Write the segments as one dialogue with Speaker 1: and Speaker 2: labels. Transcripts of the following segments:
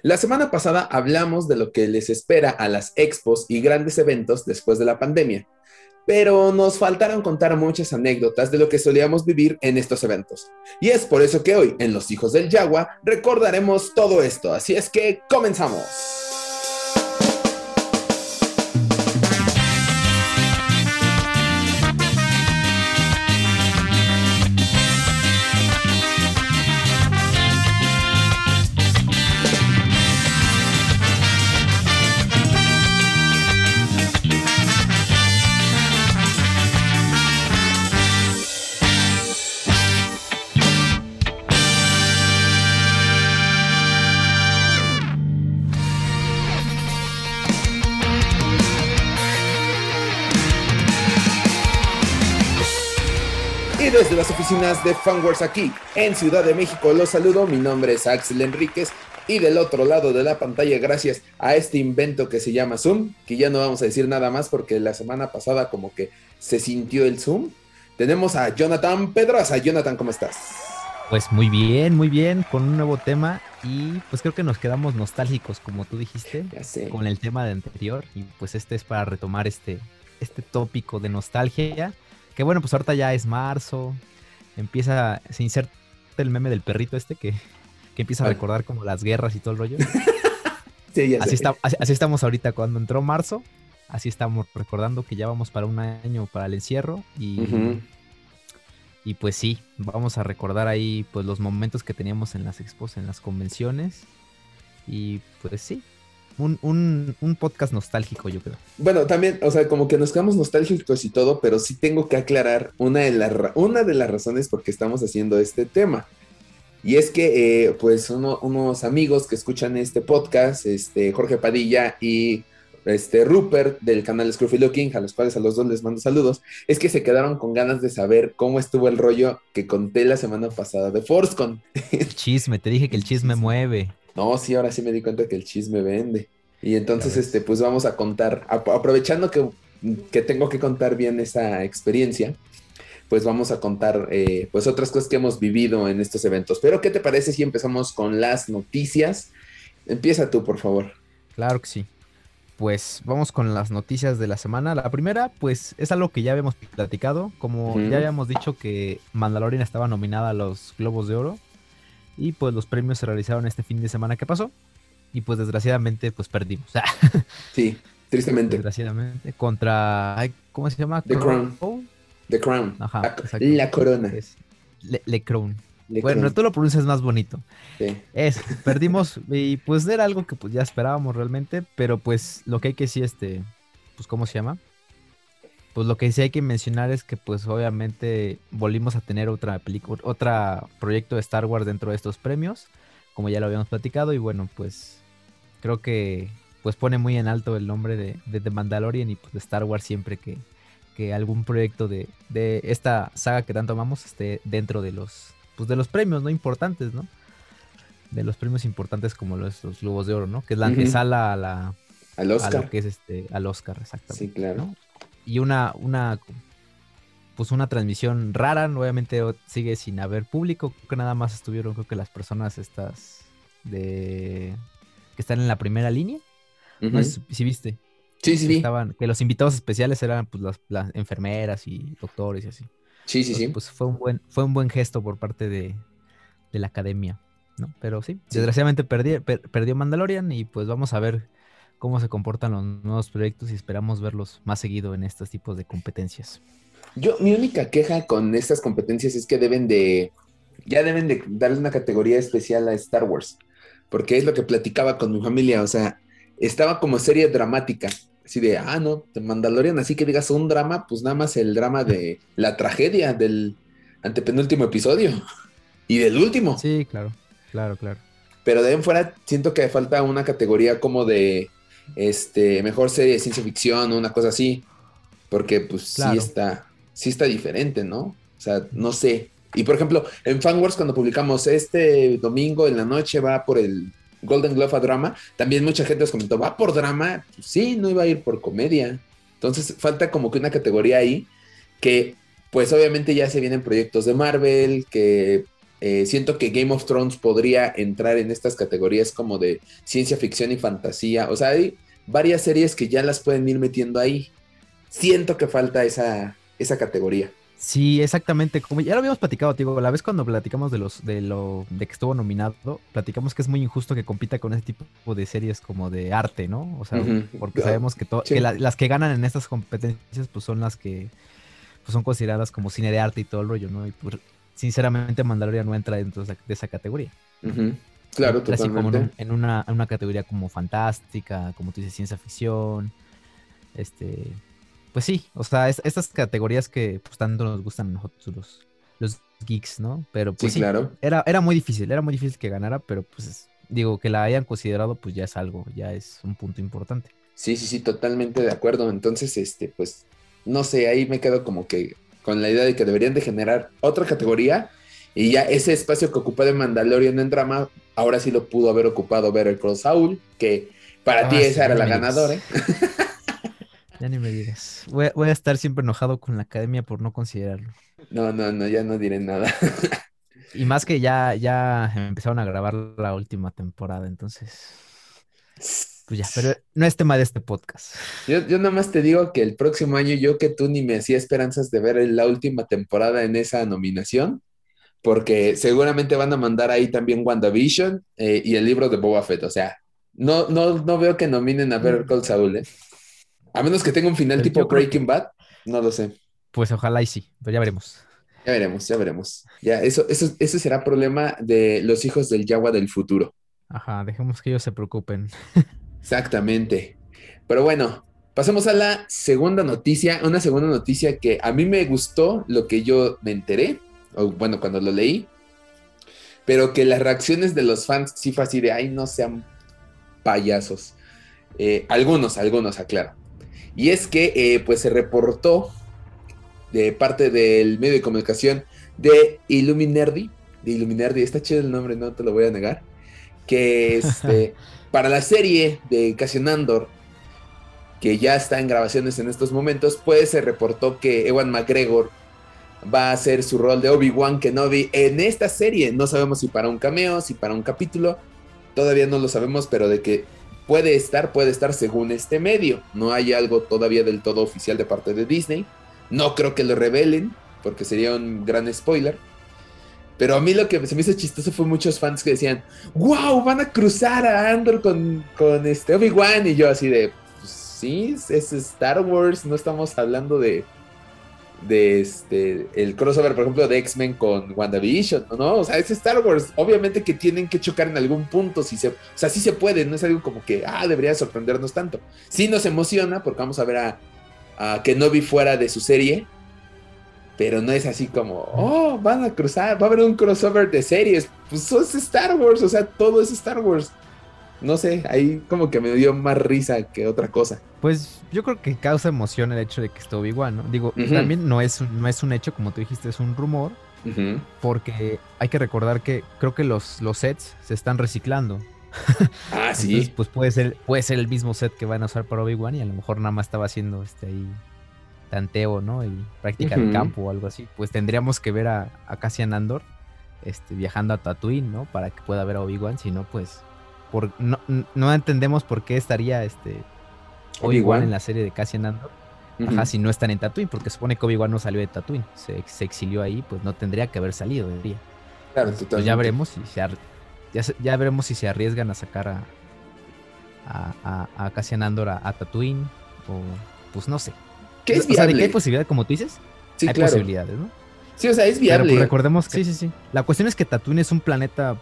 Speaker 1: La semana pasada hablamos de lo que les espera a las expos y grandes eventos después de la pandemia, pero nos faltaron contar muchas anécdotas de lo que solíamos vivir en estos eventos. Y es por eso que hoy, en Los Hijos del Yagua, recordaremos todo esto, así es que comenzamos. Oficinas de Funworks aquí en Ciudad de México los saludo. Mi nombre es Axel Enríquez y del otro lado de la pantalla, gracias a este invento que se llama Zoom, que ya no vamos a decir nada más porque la semana pasada como que se sintió el Zoom. Tenemos a Jonathan Pedraza. Jonathan, ¿cómo estás?
Speaker 2: Pues muy bien, muy bien, con un nuevo tema y pues creo que nos quedamos nostálgicos, como tú dijiste, con el tema de anterior y pues este es para retomar este, este tópico de nostalgia que bueno, pues ahorita ya es marzo. Empieza, se inserta el meme del perrito este que, empieza a recordar como las guerras y todo el rollo. sí, ya así, está, así, estamos ahorita cuando entró marzo. Así estamos recordando que ya vamos para un año para el encierro. Y, y pues sí, vamos a recordar ahí pues los momentos que teníamos en las expos, en las convenciones. Y pues sí, un, podcast nostálgico, yo creo.
Speaker 1: Bueno, también, o sea, como que nos quedamos nostálgicos y todo, pero sí tengo que aclarar una de, una de las razones por qué estamos haciendo este tema. Y es que, eh, pues, unos amigos que escuchan este podcast, este, Jorge Padilla y este, Rupert del canal Scruffy Looking, a los cuales a los dos les mando saludos, es que se quedaron con ganas de saber cómo estuvo el rollo que conté la semana pasada de ForceCon.
Speaker 2: Chisme, te dije que el chisme mueve.
Speaker 1: No, sí, ahora sí me di cuenta que el chisme vende. Y entonces, este, pues vamos a contar, aprovechando que, tengo que contar bien esa experiencia, pues vamos a contar eh, pues otras cosas que hemos vivido en estos eventos. Pero, ¿qué te parece si empezamos con las noticias? Empieza tú, por favor.
Speaker 2: Claro que sí. Pues vamos con las noticias de la semana. La primera, pues es algo que ya habíamos platicado. Como ya habíamos dicho que Mandalorian estaba nominada a los Globos de Oro. Y pues los premios se realizaron este fin de semana que pasó. Y pues desgraciadamente pues perdimos.
Speaker 1: sí, tristemente.
Speaker 2: Desgraciadamente. Contra... ¿Cómo se llama?
Speaker 1: The Crown. The Crown. Ajá, la, corona.
Speaker 2: Le, Crown. bueno, tú lo pronuncias más bonito. Sí. Es, perdimos y pues era algo que pues ya esperábamos realmente, pero pues lo que hay que sí, este, pues ¿cómo se llama? Pues lo que sí hay que mencionar es que pues obviamente volvimos a tener otra película, otro proyecto de Star Wars dentro de estos premios, como ya lo habíamos platicado y bueno, pues creo que pues pone muy en alto el nombre de, The Mandalorian y pues de Star Wars siempre que, algún proyecto de, esta saga que tanto amamos esté dentro de los pues de los premios no importantes, ¿no? De los premios importantes como los, los Globos de Oro, ¿no? Que es la antesala a la
Speaker 1: al Oscar.
Speaker 2: que es este al Oscar, exactamente.
Speaker 1: Sí, claro
Speaker 2: y una, una, pues una transmisión rara, obviamente sigue sin haber público, creo que nada más estuvieron, creo que las personas estas de, que están en la primera línea, no sé si viste.
Speaker 1: Sí, sí, sí.
Speaker 2: Estaban, que los invitados especiales eran pues las, enfermeras y doctores y así.
Speaker 1: Sí, sí, sí.
Speaker 2: Pues fue un buen, fue un buen gesto por parte de, de la academia, ¿no? Pero sí, desgraciadamente perdió Mandalorian y pues vamos a ver cómo se comportan los nuevos proyectos y esperamos verlos más seguido en estos tipos de competencias.
Speaker 1: Yo, mi única queja con estas competencias es que deben de, ya deben de darle una categoría especial a Star Wars, porque es lo que platicaba con mi familia, o sea, estaba como serie dramática, así de, ah, no, te Mandalorian, así que digas un drama, pues nada más el drama de la tragedia del antepenúltimo episodio y del último.
Speaker 2: Sí, claro, claro, claro.
Speaker 1: Pero de ahí en fuera siento que falta una categoría como de este, mejor serie de ciencia ficción o una cosa así, porque pues sí está, sí está diferente, ¿no? O sea, no sé. Y por ejemplo, en Fanworks cuando publicamos este domingo en la noche va por el Golden Glove a drama, también mucha gente nos comentó, ¿va por drama? Pues sí, no iba a ir por comedia. Entonces falta como que una categoría ahí que pues obviamente ya se vienen proyectos de Marvel, que Eh, siento que Game of Thrones podría entrar en estas categorías como de ciencia ficción y fantasía. O sea, hay varias series que ya las pueden ir metiendo ahí. Siento que falta esa, esa categoría.
Speaker 2: Sí, exactamente. Como ya lo habíamos platicado, tío, la vez cuando platicamos de los de lo de que estuvo nominado, platicamos que es muy injusto que compita con ese tipo de series como de arte, ¿no? O sea, porque sabemos que, las que ganan en estas competencias pues son las que pues, son consideradas como cine de arte y todo el rollo, ¿no? Y pues, sinceramente Mandalorian no entra dentro de esa, categoría.
Speaker 1: Claro, totalmente. Así
Speaker 2: como en, una, en una categoría como fantástica, como tú dices, ciencia ficción, este pues sí, o sea, estas categorías que pues tanto nos gustan a nosotros los, geeks, ¿no? Pero pues sí, claro. Era, era muy difícil, era muy difícil que ganara, pero pues digo, que la hayan considerado, pues ya es algo, ya es un punto importante.
Speaker 1: Sí, sí, sí, totalmente de acuerdo. Entonces, este, pues, no sé, ahí me quedo como que con la idea de que deberían de generar otra categoría y ya ese espacio que ocupó de Mandalorian en drama, ahora sí lo pudo haber ocupado ver el Cross Saul, que para ti ah, esa era la ganadora. ¿eh?
Speaker 2: Ya ni me digas. Voy a, estar siempre enojado con la academia por no considerarlo.
Speaker 1: No, no, no, ya no diré nada.
Speaker 2: y más que ya, ya empezaron a grabar la última temporada, entonces. Pues ya, pero no es tema de este podcast.
Speaker 1: Yo, yo nada más te digo que el próximo año yo que tú ni me hacía esperanzas de ver la última temporada en esa nominación, porque seguramente van a mandar ahí también WandaVision eh, y el libro de Boba Fett. O sea, no, no, no veo que nominen a ver Call Saul, ¿eh? A menos que tenga un final tipo Breaking Bad, no lo sé.
Speaker 2: Pues ojalá y sí, pero ya veremos.
Speaker 1: Ya veremos, ya veremos. Ya, eso, eso, ese será problema de los hijos del Yagua del futuro.
Speaker 2: Ajá, dejemos que ellos se preocupen.
Speaker 1: Exactamente. Pero bueno, pasemos a la segunda noticia. Una segunda noticia que a mí me gustó lo que yo me enteré, o bueno, cuando lo leí, pero que las reacciones de los fans sí fue así de, ay, no sean payasos. Eh, algunos, algunos, aclaro. Y es que eh, pues se reportó de parte del medio de comunicación de Illuminerdi, de Illuminerdi, está chido el nombre, no te lo voy a negar, que este, para la serie de Cassian Andor, que ya está en grabaciones en estos momentos, pues se reportó que Ewan McGregor va a hacer su rol de Obi-Wan Kenobi en esta serie. No sabemos si para un cameo, si para un capítulo, todavía no lo sabemos, pero de que Puede estar, puede estar según este medio. No hay algo todavía del todo oficial de parte de Disney. No creo que lo revelen, porque sería un gran spoiler. Pero a mí lo que se me hizo chistoso fue muchos fans que decían, wow, van a cruzar a Andor con, con este Obi-Wan. Y yo así de, pues, sí, es Star Wars, no estamos hablando de, de este, el crossover, por ejemplo, de X-Men con WandaVision, ¿no? O sea, es Star Wars. Obviamente que tienen que chocar en algún punto. Si se, o sea, sí se puede, no es algo como que, ah, debería sorprendernos tanto. Sí nos emociona porque vamos a ver a, a Kenobi fuera de su serie, pero no es así como, oh, van a cruzar, va a haber un crossover de series. Pues es Star Wars, o sea, todo es Star Wars no sé, ahí como que me dio más risa que otra cosa.
Speaker 2: Pues yo creo que causa emoción el hecho de que esté igual, ¿no? Digo, también no es, no es un hecho, como tú dijiste, es un rumor, porque hay que recordar que creo que los, los sets se están reciclando.
Speaker 1: Ah, sí.
Speaker 2: pues puede ser, puede ser el mismo set que van a usar para Obi-Wan y a lo mejor nada más estaba haciendo este ahí tanteo, ¿no? Y práctica de campo o algo así. Pues tendríamos que ver a, a Cassian Andor este, viajando a Tatooine, ¿no? Para que pueda ver a Obi-Wan, si no, pues no, entendemos por qué estaría este Obi-Wan en la serie de Cassian Andor. Ajá, si no están en Tatooine, porque supone que Obi-Wan no salió de Tatooine, se, exilió ahí, pues no tendría que haber salido, diría. Claro, pues ya veremos si se ya, veremos si se arriesgan a sacar a, a, a, Cassian Andor a, Tatooine, o pues no sé.
Speaker 1: ¿Qué es viable?
Speaker 2: O sea, hay posibilidad, como tú dices, sí, hay posibilidades, ¿no?
Speaker 1: Sí, o sea, es viable. Pues,
Speaker 2: recordemos que sí, sí, sí. La cuestión es que Tatooine es un planeta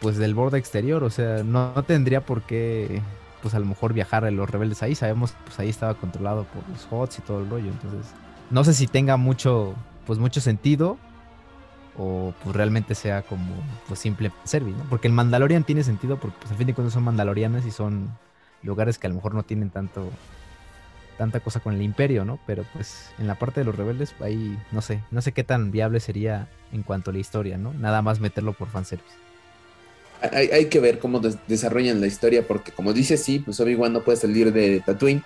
Speaker 2: pues del borde exterior, o sea, no, tendría por qué pues a lo mejor viajar a los rebeldes ahí, sabemos pues ahí estaba controlado por los HOTS y todo el rollo, entonces no sé si tenga mucho pues mucho sentido o pues realmente sea como pues simple service, ¿no? Porque el Mandalorian tiene sentido porque pues al fin de cuentas son mandalorianas y son lugares que a lo mejor no tienen tanto tanta cosa con el imperio, ¿no? Pero pues en la parte de los rebeldes ahí no sé, no sé qué tan viable sería en cuanto a la historia, ¿no? Nada más meterlo por fanservice
Speaker 1: hay, que ver cómo desarrollan la historia, porque como dice, sí, pues Obi-Wan no puede salir de Tatooine,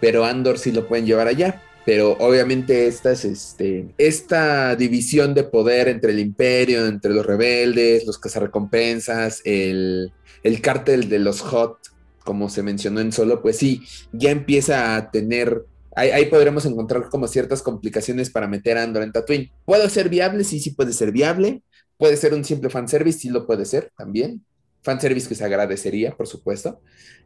Speaker 1: pero Andor sí lo pueden llevar allá. pero obviamente esta, es este, esta división de poder entre el imperio, entre los rebeldes, los cazarrecompensas, el, el cártel de los Hot, como se mencionó en solo, pues sí, ya empieza a tener Ahí, podremos encontrar como ciertas complicaciones para meter a Andor en Tatooine. ¿Puede ser viable? Sí, sí puede ser viable. Puede ser un simple fanservice, sí lo puede ser también. Fanservice que se agradecería, por supuesto.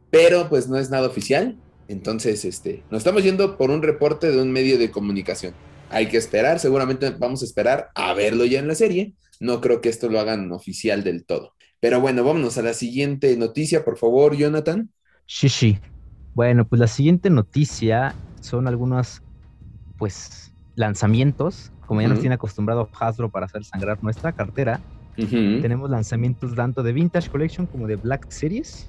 Speaker 1: Pero pues no es nada oficial. Entonces, este, nos estamos yendo por un reporte de un medio de comunicación. Hay que esperar, seguramente vamos a esperar a verlo ya en la serie. No creo que esto lo hagan oficial del todo. Pero bueno, vámonos a la siguiente noticia, por favor, Jonathan.
Speaker 2: Sí, sí. Bueno, pues la siguiente noticia son algunos, pues, lanzamientos, como ya nos tiene acostumbrado Hasbro para hacer sangrar nuestra cartera. Tenemos lanzamientos tanto de Vintage Collection como de Black Series.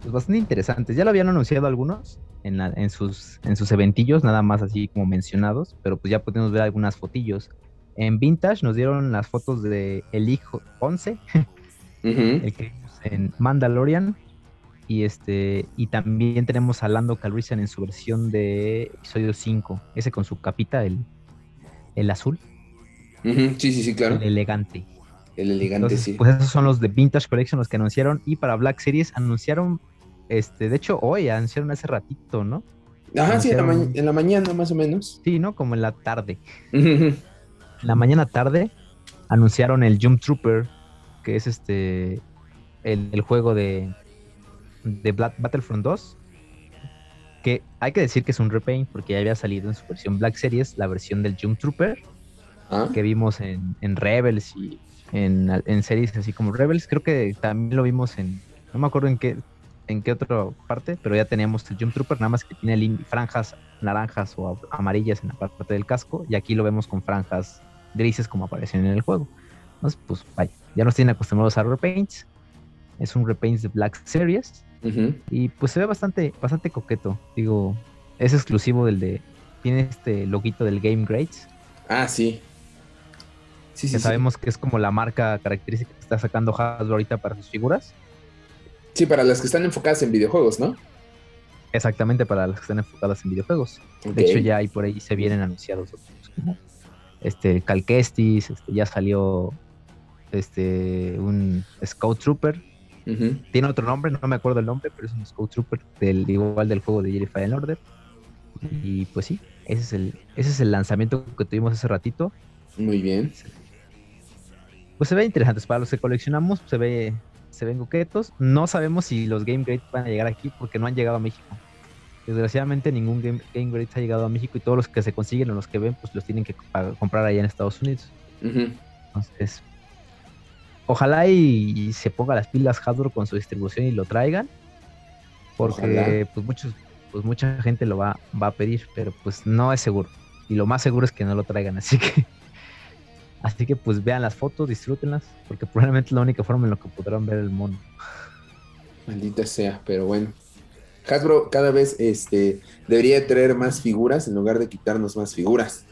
Speaker 2: Pues bastante interesantes. Ya lo habían anunciado algunos en, en, sus, en sus eventillos, nada más así como mencionados, pero pues ya podemos ver algunas fotillos. En Vintage nos dieron las fotos de El Hijo 11, el que vimos en Mandalorian, y este y también tenemos a Lando Calrissian en su versión de episodio 5, ese con su capita, el, el azul.
Speaker 1: Sí, sí, sí, claro.
Speaker 2: El elegante.
Speaker 1: El elegante, sí.
Speaker 2: Pues esos son los de Vintage Collection los que anunciaron. Y para Black Series anunciaron, este, de hecho, hoy anunciaron hace ratito, ¿no?
Speaker 1: Ajá, sí, en la, mañana más o menos.
Speaker 2: Sí, ¿no? Como en la tarde. En la mañana tarde anunciaron el Jump Trooper, que es este el juego de, de Battlefront 2, que hay que decir que es un repaint porque ya había salido en su versión Black Series la versión del Jump Trooper ah. que vimos en, Rebels y en, series así como Rebels. Creo que también lo vimos en, no me acuerdo en qué, en qué otra parte, pero ya teníamos el Jump Trooper, nada más que tiene franjas naranjas o amarillas en la parte del casco y aquí lo vemos con franjas grises como aparecen en el juego. Entonces, pues vaya, ya nos tienen acostumbrados a repaints. Es un repaint de Black Series y pues se ve bastante, bastante coqueto. Digo, es exclusivo del de. Tiene este loguito del Game Greats.
Speaker 1: Ah, sí.
Speaker 2: Sí, sí. sabemos que es como la marca característica que está sacando Hasbro ahorita para sus figuras.
Speaker 1: Sí, para las que están enfocadas en videojuegos, ¿no?
Speaker 2: Exactamente, para las que están enfocadas en videojuegos. De hecho, ya hay por ahí se vienen anunciados otros, este Calquestis, este, ya salió este un Scout Trooper, tiene otro nombre, no me acuerdo el nombre, pero es un Scout Trooper del igual del juego de Jedi Fallen Order. Y pues sí, ese es el ese es el lanzamiento que tuvimos hace ratito.
Speaker 1: Muy bien.
Speaker 2: Pues se ve interesante, para los que coleccionamos se ve se ven coquetos. No sabemos si los Game Great van a llegar aquí porque no han llegado a México. Desgraciadamente ningún Game, Game ha llegado a México y todos los que se consiguen o los que ven pues los tienen que comprar allá en Estados Unidos. Entonces, ojalá y, se ponga las pilas Hasbro con su distribución y lo traigan. Porque pues muchos, pues mucha gente lo va, va a pedir, pero pues no es seguro. Y lo más seguro es que no lo traigan. Así que Así que pues vean las fotos, disfrútenlas, porque probablemente es la única forma en la que podrán ver el mono.
Speaker 1: Maldita sea, pero bueno. Hasbro cada vez este, debería traer más figuras en lugar de quitarnos más figuras.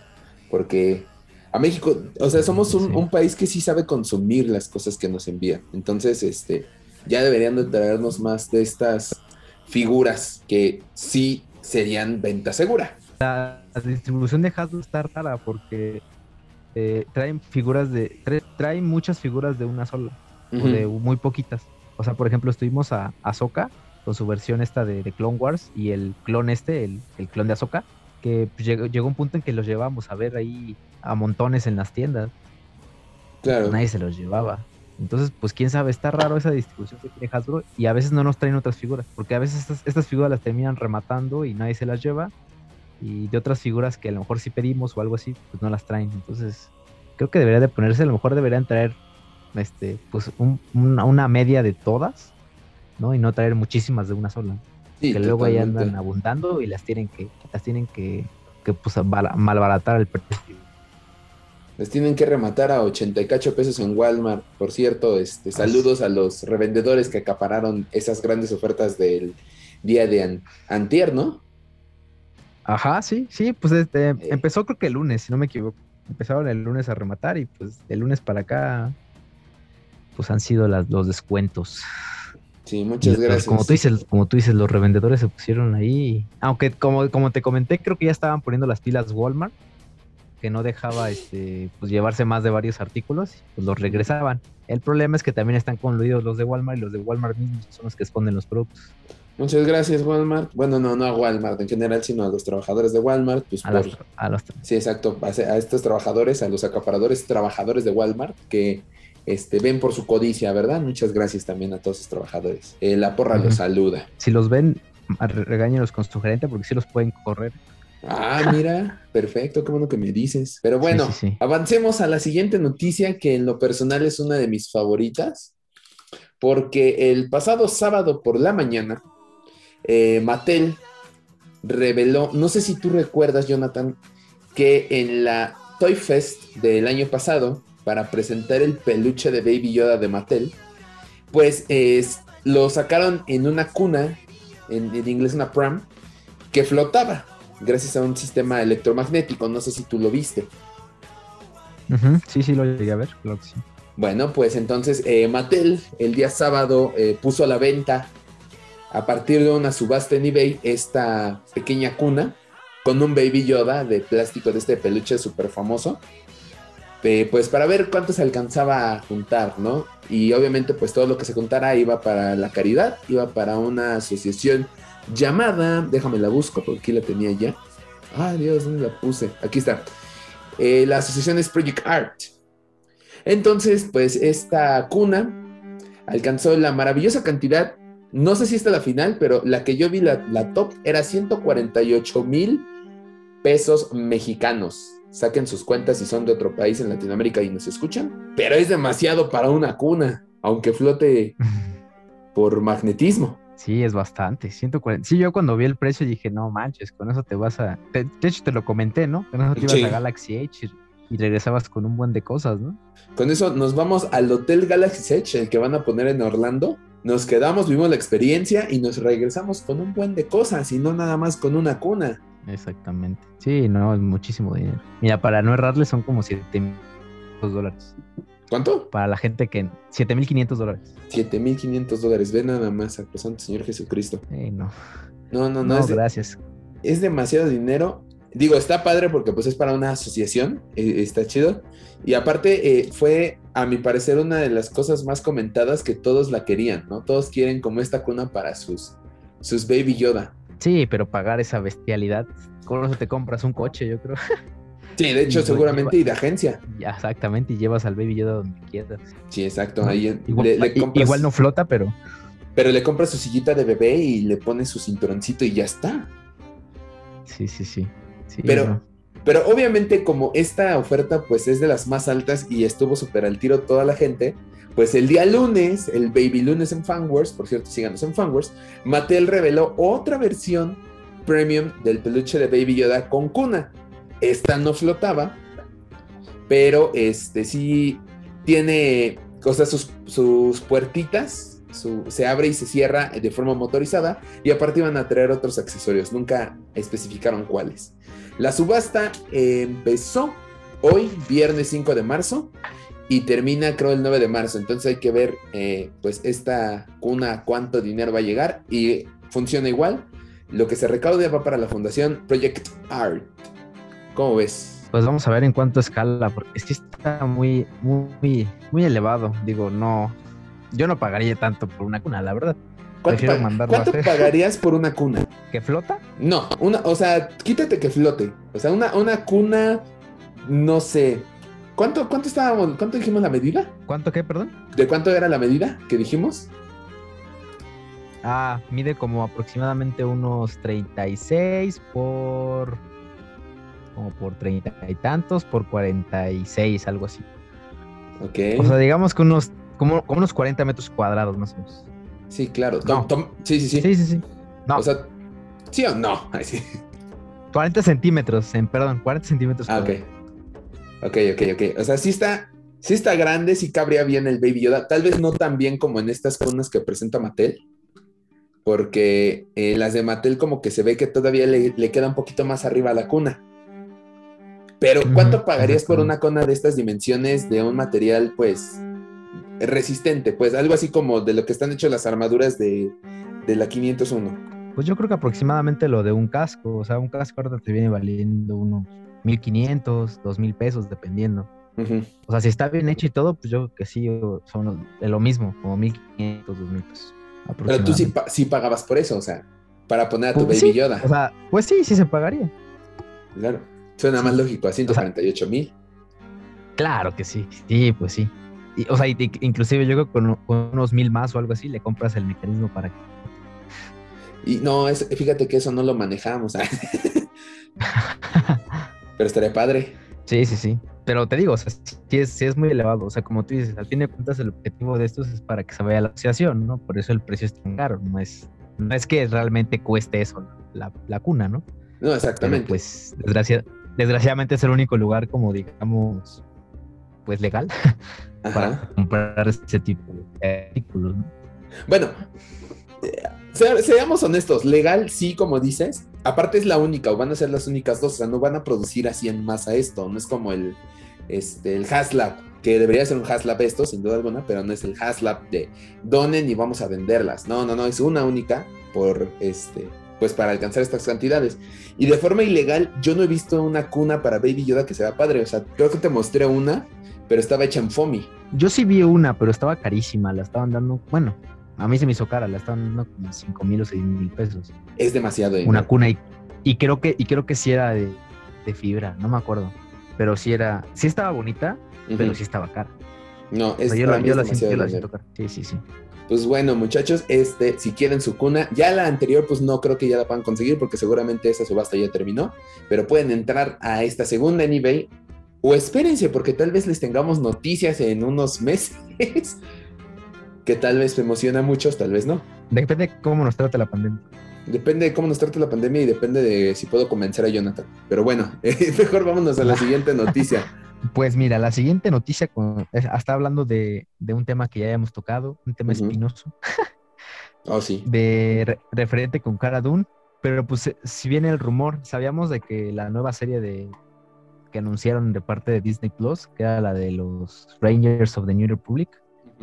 Speaker 1: Porque a México, o sea, somos un, país que sí sabe consumir las cosas que nos envían. Entonces, este, ya deberían de traernos más de estas figuras que sí serían venta segura.
Speaker 2: La, distribución de Hasbro está rara porque eh, traen figuras de, traen muchas figuras de una sola, o de muy poquitas. O sea, por ejemplo, estuvimos a Ahsoka con su versión esta de, Clone Wars y el clon este, el, el clon de Ahsoka, que pues, llegó, llegó, un punto en que los llevamos a ver ahí a montones en las tiendas. Claro. Nadie se los llevaba. Entonces, pues quién sabe, está raro esa distribución que tiene Hasbro y a veces no nos traen otras figuras, porque a veces estas, figuras las terminan rematando y nadie se las lleva y de otras figuras que a lo mejor sí pedimos o algo así, pues no las traen. Entonces, creo que debería de ponerse, a lo mejor deberían traer este, pues una, media de todas, ¿no? Y no traer muchísimas de una sola. Que luego ahí andan abundando y las tienen que, las tienen que, que pues malbaratar el precio.
Speaker 1: Les tienen que rematar a 88 pesos en Walmart. Por cierto, este, saludos a los revendedores que acapararon esas grandes ofertas del día de antier, ¿no?
Speaker 2: Ajá, sí, sí, pues este, eh. empezó creo que el lunes, si no me equivoco. Empezaron el lunes a rematar y pues el lunes para acá, pues han sido las, los descuentos.
Speaker 1: Sí, muchas gracias.
Speaker 2: como tú dices, como tú dices, los revendedores se pusieron ahí. Aunque como, como te comenté, creo que ya estaban poniendo las pilas Walmart, que no dejaba este, pues llevarse más de varios artículos, pues los regresaban. El problema es que también están conluidos los de Walmart y los de Walmart mismos son los que esconden los productos.
Speaker 1: Muchas gracias, Walmart. Bueno, no, no a Walmart en general, sino a los trabajadores de Walmart. Pues
Speaker 2: a,
Speaker 1: Sí, exacto. A, a, estos trabajadores, a los acaparadores trabajadores de Walmart que este, ven por su codicia, ¿verdad? Muchas gracias también a todos los trabajadores. Eh, la porra los saluda.
Speaker 2: Si los ven, regáñenos con su gerente porque sí los pueden correr.
Speaker 1: Ah, mira, perfecto, qué bueno que me dices. Pero bueno, avancemos a la siguiente noticia que en lo personal es una de mis favoritas, porque el pasado sábado por la mañana eh, Mattel reveló, no sé si tú recuerdas, Jonathan, que en la Toy Fest del año pasado, para presentar el peluche de Baby Yoda de Mattel, pues lo sacaron en una cuna, en, inglés una pram, que flotaba gracias a un sistema electromagnético. No sé si tú lo viste.
Speaker 2: Sí, sí, lo llegué a ver,
Speaker 1: Bueno, pues entonces eh, Mattel el día sábado eh, puso a la venta a partir de una subasta en eBay esta pequeña cuna con un baby Yoda de plástico de este peluche súper famoso. Pues para ver cuánto se alcanzaba a juntar, ¿no? Y obviamente pues todo lo que se juntara iba para la caridad, iba para una asociación llamada, déjame la busco porque aquí la tenía ya. Ah, Dios, ¿dónde la puse? Aquí está. Eh, la asociación es Project Art. Entonces, pues esta cuna alcanzó la maravillosa cantidad no sé si esta es la final, pero la que yo vi, la, top, era 148 mil pesos mexicanos. Saquen sus cuentas si son de otro país en Latinoamérica y nos escuchan. Pero es demasiado para una cuna, aunque flote por magnetismo.
Speaker 2: Sí, es bastante. 140. Sí, yo cuando vi el precio dije, no manches, con eso te vas a. de hecho, te lo comenté, ¿no? Con eso te ibas a Galaxy Edge y regresabas con un buen de cosas, ¿no?
Speaker 1: Con eso nos vamos al Hotel Galaxy Edge, el que van a poner en Orlando nos quedamos, vimos la experiencia y nos regresamos con un buen de cosas y no nada más con una cuna.
Speaker 2: Exactamente. Sí, no, es muchísimo dinero. Mira, para no errarle son como 7.500 dólares.
Speaker 1: ¿Cuánto?
Speaker 2: Para la gente que... 7.500 dólares.
Speaker 1: 7.500 dólares. Ve nada más, a Santo Señor Jesucristo.
Speaker 2: no.
Speaker 1: No, no, no.
Speaker 2: no gracias.
Speaker 1: es demasiado dinero digo, está padre porque pues es para una asociación, eh, está chido. Y aparte eh, fue, a mi parecer, una de las cosas más comentadas que todos la querían, ¿no? Todos quieren como esta cuna para sus, sus Baby Yoda.
Speaker 2: Sí, pero pagar esa bestialidad, con eso te compras un coche, yo creo.
Speaker 1: Sí, de hecho, seguramente, y de agencia.
Speaker 2: Ya, exactamente, y llevas al Baby Yoda donde quieras.
Speaker 1: Sí, exacto. Ahí
Speaker 2: igual no flota, pero...
Speaker 1: Pero le compras su sillita de bebé y le pones su cinturoncito y ya está.
Speaker 2: Sí, sí, sí
Speaker 1: pero, pero obviamente como esta oferta pues es de las más altas y estuvo súper al tiro toda la gente, pues el día lunes, el Baby Lunes en Fanwars, por cierto, síganos en Fanwars, Mattel reveló otra versión premium del peluche de Baby Yoda con cuna. Esta no flotaba, pero este sí tiene cosas, sus, sus puertitas se abre y se cierra de forma motorizada y aparte iban a traer otros accesorios, nunca especificaron cuáles. La subasta empezó hoy, viernes 5 de marzo, y termina creo el 9 de marzo, entonces hay que ver eh, pues esta cuna cuánto dinero va a llegar y funciona igual. Lo que se recaude va para la fundación Project Art. ¿Cómo ves?
Speaker 2: Pues vamos a ver en cuánto escala, porque que está muy, muy, muy elevado. Digo, no, yo no pagaría tanto por una cuna, la verdad.
Speaker 1: ¿Cuánto, pagarías por una cuna?
Speaker 2: ¿Que flota?
Speaker 1: No, una, o sea, quítate que flote. O sea, una, una cuna, no sé. ¿Cuánto, cuánto estábamos, cuánto dijimos la medida?
Speaker 2: ¿Cuánto qué, perdón?
Speaker 1: ¿De cuánto era la medida que dijimos?
Speaker 2: Ah, mide como aproximadamente unos 36 por. como por 30 y tantos, por 46, algo así.
Speaker 1: Ok.
Speaker 2: O sea, digamos que unos como, unos 40 metros cuadrados más o menos.
Speaker 1: Sí, claro.
Speaker 2: sí, sí, sí. Sí, sí, sí.
Speaker 1: No. O sea, ¿sí o no? sí.
Speaker 2: 40 centímetros, en, perdón, 40 centímetros.
Speaker 1: Ah, ok. Ok, ok, ok. O sea, sí está, sí está grande, sí cabría bien el Baby Yoda. Tal vez no tan bien como en estas cunas que presenta Mattel. Porque en las de Mattel como que se ve que todavía le, le queda un poquito más arriba a la cuna. Pero, ¿cuánto pagarías por una cuna de estas dimensiones de un material, pues, resistente, pues algo así como de lo que están hechas las armaduras de, de la 501.
Speaker 2: Pues yo creo que aproximadamente lo de un casco, o sea, un casco ahora te viene valiendo unos 1500, 2000 pesos, dependiendo. O sea, si está bien hecho y todo, pues yo creo que sí, son de lo mismo, como 1500, 2000 pesos.
Speaker 1: Pero tú sí, pagabas por eso, o sea, para poner a tu pues Baby Yoda.
Speaker 2: O sea, pues sí, sí se pagaría.
Speaker 1: Claro, suena más lógico, a 148 mil.
Speaker 2: claro que sí, sí, pues sí. o sea, inclusive yo creo que con, unos mil más o algo así le compras el mecanismo para que...
Speaker 1: Y no, es, fíjate que eso no lo manejamos. Pero estaría padre.
Speaker 2: Sí, sí, sí. Pero te digo, o sea, sí es, es muy elevado. O sea, como tú dices, al fin de cuentas el objetivo de estos es para que se vaya la asociación, ¿no? Por eso el precio es tan caro. No es, no es que realmente cueste eso la, la cuna, ¿no?
Speaker 1: No, exactamente.
Speaker 2: pues desgraciadamente es el único lugar, como digamos, pues legal para comprar ese tipo de artículos. ¿no?
Speaker 1: Bueno, seamos honestos, legal sí, como dices. Aparte es la única, o van a ser las únicas dos, o sea, no van a producir así en masa esto, no es como el, este, el Haslab, que debería ser un Haslab esto, sin duda alguna, pero no es el Haslab de donen y vamos a venderlas. No, no, no, es una única por, este, pues para alcanzar estas cantidades. Y de forma ilegal, yo no he visto una cuna para Baby Yoda que sea padre, o sea, creo que te mostré una, pero estaba hecha en foamy.
Speaker 2: Yo sí vi una, pero estaba carísima, la estaban dando, bueno, a mí se me hizo cara, la estaban dando como 5 mil o 6 mil pesos.
Speaker 1: Es demasiado.
Speaker 2: Una cuna y, y, creo que y creo que sí era de, fibra, no me acuerdo. Pero sí era, sí estaba bonita, pero sí estaba cara.
Speaker 1: No, es, yo, la, yo la,
Speaker 2: siento, cara. Sí, sí, sí.
Speaker 1: Pues bueno, muchachos, este, si quieren su cuna, ya la anterior, pues no creo que ya la puedan conseguir porque seguramente esa subasta ya terminó, pero pueden entrar a esta segunda en eBay o espérense porque tal vez les tengamos noticias en unos meses que tal vez me emociona a muchos, tal vez no.
Speaker 2: Depende de cómo nos trate la pandemia.
Speaker 1: Depende de cómo nos trate la pandemia y depende de si puedo convencer a Jonathan. Pero bueno, mejor vámonos a la siguiente noticia.
Speaker 2: Pues mira, la siguiente noticia con, está hablando de, un tema que ya habíamos tocado, un tema espinoso.
Speaker 1: oh, sí.
Speaker 2: De referente con Cara Dune. Pero pues eh, si viene el rumor, sabíamos de que la nueva serie de que anunciaron de parte de Disney Plus, que era la de los Rangers of the New Republic,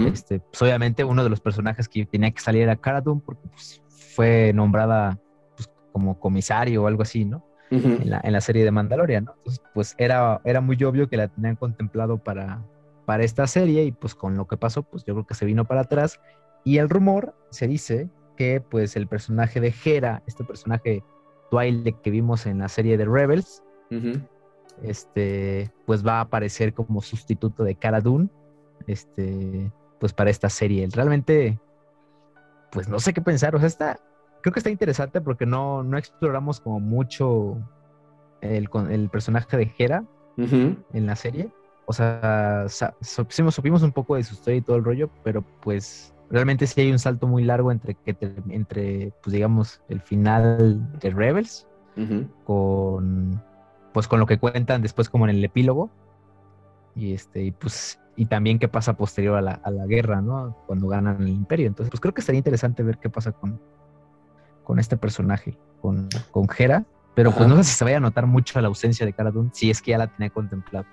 Speaker 2: este, pues, obviamente uno de los personajes que tenía que salir era Cara porque pues, fue nombrada pues, como comisario o algo así, ¿no? en, la, serie de Mandalorian, ¿no? Entonces, pues era, era muy obvio que la tenían contemplado para, para esta serie y pues con lo que pasó, pues yo creo que se vino para atrás. Y el rumor se dice que pues el personaje de Hera, este personaje Twilight que vimos en la serie de Rebels, este, pues va a aparecer como sustituto de Cara Dune, este, pues para esta serie. Realmente, pues no sé qué pensar. O sea, está, creo que está interesante porque no, no exploramos como mucho el, el personaje de Hera en la serie. O sea, supimos un poco de su historia y todo el rollo, pero pues realmente sí hay un salto muy largo entre, que entre pues digamos, el final de Rebels con, pues con lo que cuentan después como en el epílogo. Y este, y pues y también qué pasa posterior a la, a la, guerra, ¿no? Cuando ganan el imperio. Entonces, pues creo que sería interesante ver qué pasa con, con este personaje, con, con Hera, pero pues no sé si se vaya a notar mucho la ausencia de Cara Dune, si es que ya la tenía contemplado.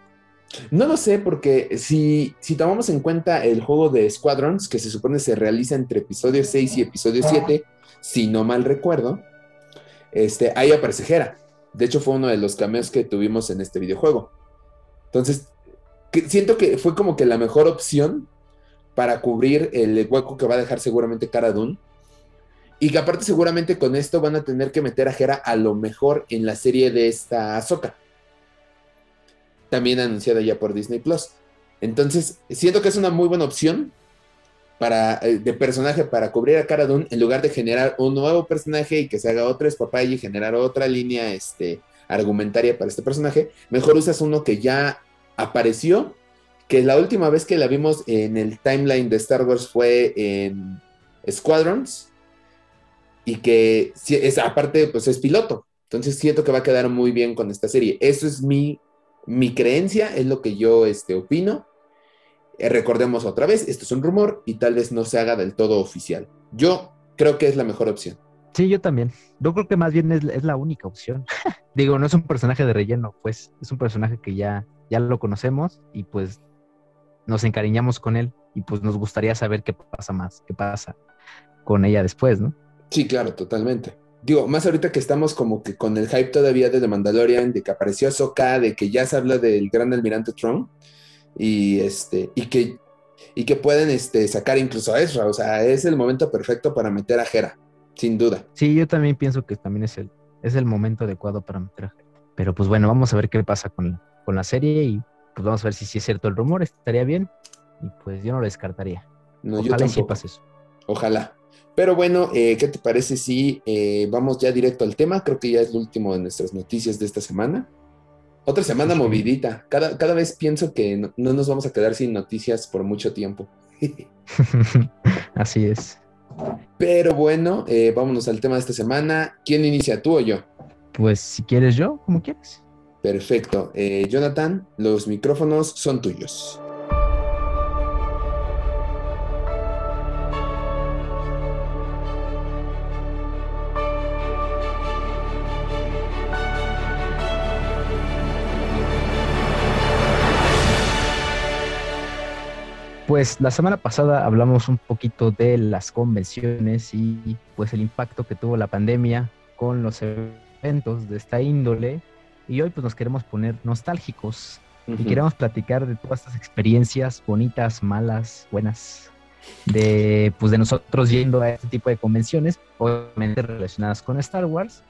Speaker 1: No lo sé, porque si, si tomamos en cuenta el juego de Squadrons, que se supone se realiza entre episodio 6 y episodio 7, si no mal recuerdo, este, ahí aparece Hera. De hecho, fue uno de los cameos que tuvimos en este videojuego. Entonces, siento que fue como que la mejor opción para cubrir el hueco que va a dejar seguramente Cara Dune. Y que aparte seguramente con esto van a tener que meter a Hera a lo mejor en la serie de esta Ahsoka. También anunciada ya por Disney Plus. Entonces, siento que es una muy buena opción para, eh, de personaje para cubrir a Cara Dune en lugar de generar un nuevo personaje y que se haga otra espapaya y generar otra línea este, argumentaria para este personaje. Mejor usas uno que ya apareció, que la última vez que la vimos en el timeline de Star Wars fue en Squadrons, y que es, aparte, pues es piloto. Entonces siento que va a quedar muy bien con esta serie. Eso es mi, mi creencia, es lo que yo este, opino. Eh, recordemos otra vez, esto es un rumor y tal vez no se haga del todo oficial. Yo creo que es la mejor opción.
Speaker 2: Sí, yo también. Yo creo que más bien es, es la única opción. Digo, no es un personaje de relleno, pues es un personaje que ya ya lo conocemos y pues nos encariñamos con él. y pues nos gustaría saber qué pasa más, qué pasa con ella después, ¿no?
Speaker 1: Sí, claro, totalmente. Digo, más ahorita que estamos como que con el hype todavía de The Mandalorian, de que apareció Ahsoka, de que ya se habla del gran almirante Trump y este y que y que pueden este, sacar incluso a Ezra, o sea, es el momento perfecto para meter a Hera, sin duda.
Speaker 2: Sí, yo también pienso que también es el es el momento adecuado para meter a Hera. Pero pues bueno, vamos a ver qué pasa con, con la serie y pues vamos a ver si, si es cierto el rumor, estaría bien y pues yo no lo descartaría.
Speaker 1: No, Ojalá yo pase eso. Ojalá. Pero bueno, eh, ¿qué te parece si eh, vamos ya directo al tema? Creo que ya es lo último de nuestras noticias de esta semana. Otra semana movidita. Cada, cada vez pienso que no, nos vamos a quedar sin noticias por mucho tiempo.
Speaker 2: Así es.
Speaker 1: Pero bueno, eh, vámonos al tema de esta semana. ¿Quién inicia, tú o yo?
Speaker 2: Pues si quieres yo, como quieres.
Speaker 1: Perfecto. Jonathan, los micrófonos son tuyos.
Speaker 2: Pues la semana pasada hablamos un poquito de las convenciones y pues el impacto que tuvo la pandemia con los eventos de esta índole y hoy pues nos queremos poner nostálgicos y queremos platicar de todas estas experiencias bonitas, malas, buenas de pues de nosotros yendo a este tipo de convenciones, obviamente relacionadas con Star Wars.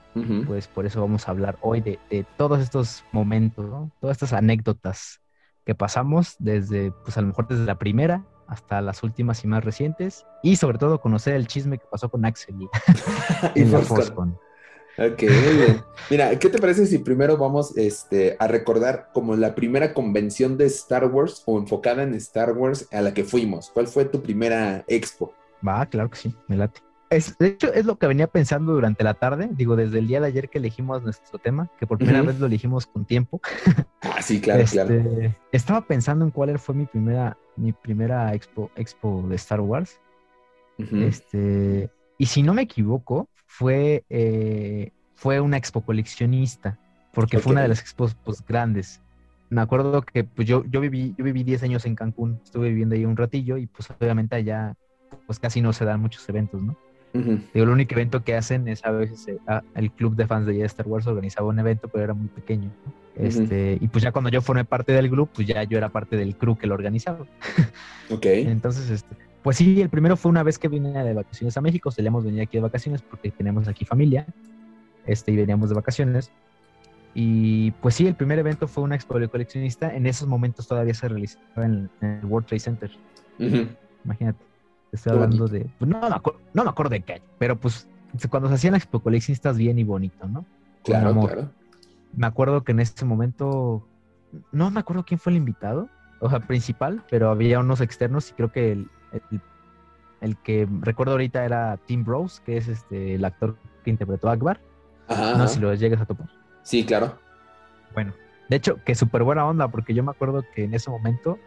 Speaker 2: Pues por eso vamos a hablar hoy de, todos estos momentos, todas estas anécdotas que pasamos desde, pues a lo mejor desde la primera hasta las últimas y más recientes, y sobre todo conocer el chisme que pasó con Axel y,
Speaker 1: en la Ok, muy bien. Mira, ¿qué te parece si primero vamos este, a recordar como la primera convención de Star Wars o enfocada en Star Wars a la que fuimos? ¿Cuál fue tu primera expo?
Speaker 2: Va, claro que sí, me late de hecho, es lo que venía pensando durante la tarde, digo, desde el día de ayer que elegimos nuestro tema, que por primera vez lo elegimos con tiempo.
Speaker 1: Ah, sí, claro, claro.
Speaker 2: Este, estaba pensando en cuál fue mi primera, mi primera expo, expo de Star Wars. Este, y si no me equivoco, fue, eh, fue una expo coleccionista, porque fue una de las expos pues, grandes. Me acuerdo que pues, yo, yo, viví, yo viví 10 años en Cancún, estuve viviendo ahí un ratillo y pues obviamente allá pues casi no se dan muchos eventos, ¿no? el único evento que hacen es a veces eh, el club de fans de Star Wars organizaba un evento, pero era muy pequeño. este, Y pues ya cuando yo formé parte del grupo, pues ya yo era parte del crew que lo organizaba.
Speaker 1: ok.
Speaker 2: Entonces, este, pues sí, el primero fue una vez que vine de vacaciones a México, solíamos venir aquí de vacaciones porque tenemos aquí familia, este, y veníamos de vacaciones. Y pues sí, el primer evento fue una expo de coleccionista. En esos momentos todavía se realizaba en, el World Trade Center. Imagínate. Estoy hablando de. Pues, no, me acuerdo, no me acuerdo de qué pero pues cuando se hacían las expo coleccionistas bien y bonito, ¿no?
Speaker 1: Claro, claro.
Speaker 2: Me acuerdo que en ese momento. No me acuerdo quién fue el invitado, o sea, principal, pero había unos externos y creo que el, el, que recuerdo ahorita era Tim Rose, que es este el actor que interpretó a Akbar. no sé si lo llegas a topar.
Speaker 1: Sí, claro.
Speaker 2: Bueno, de hecho, que súper buena onda, porque yo me acuerdo que en ese momento,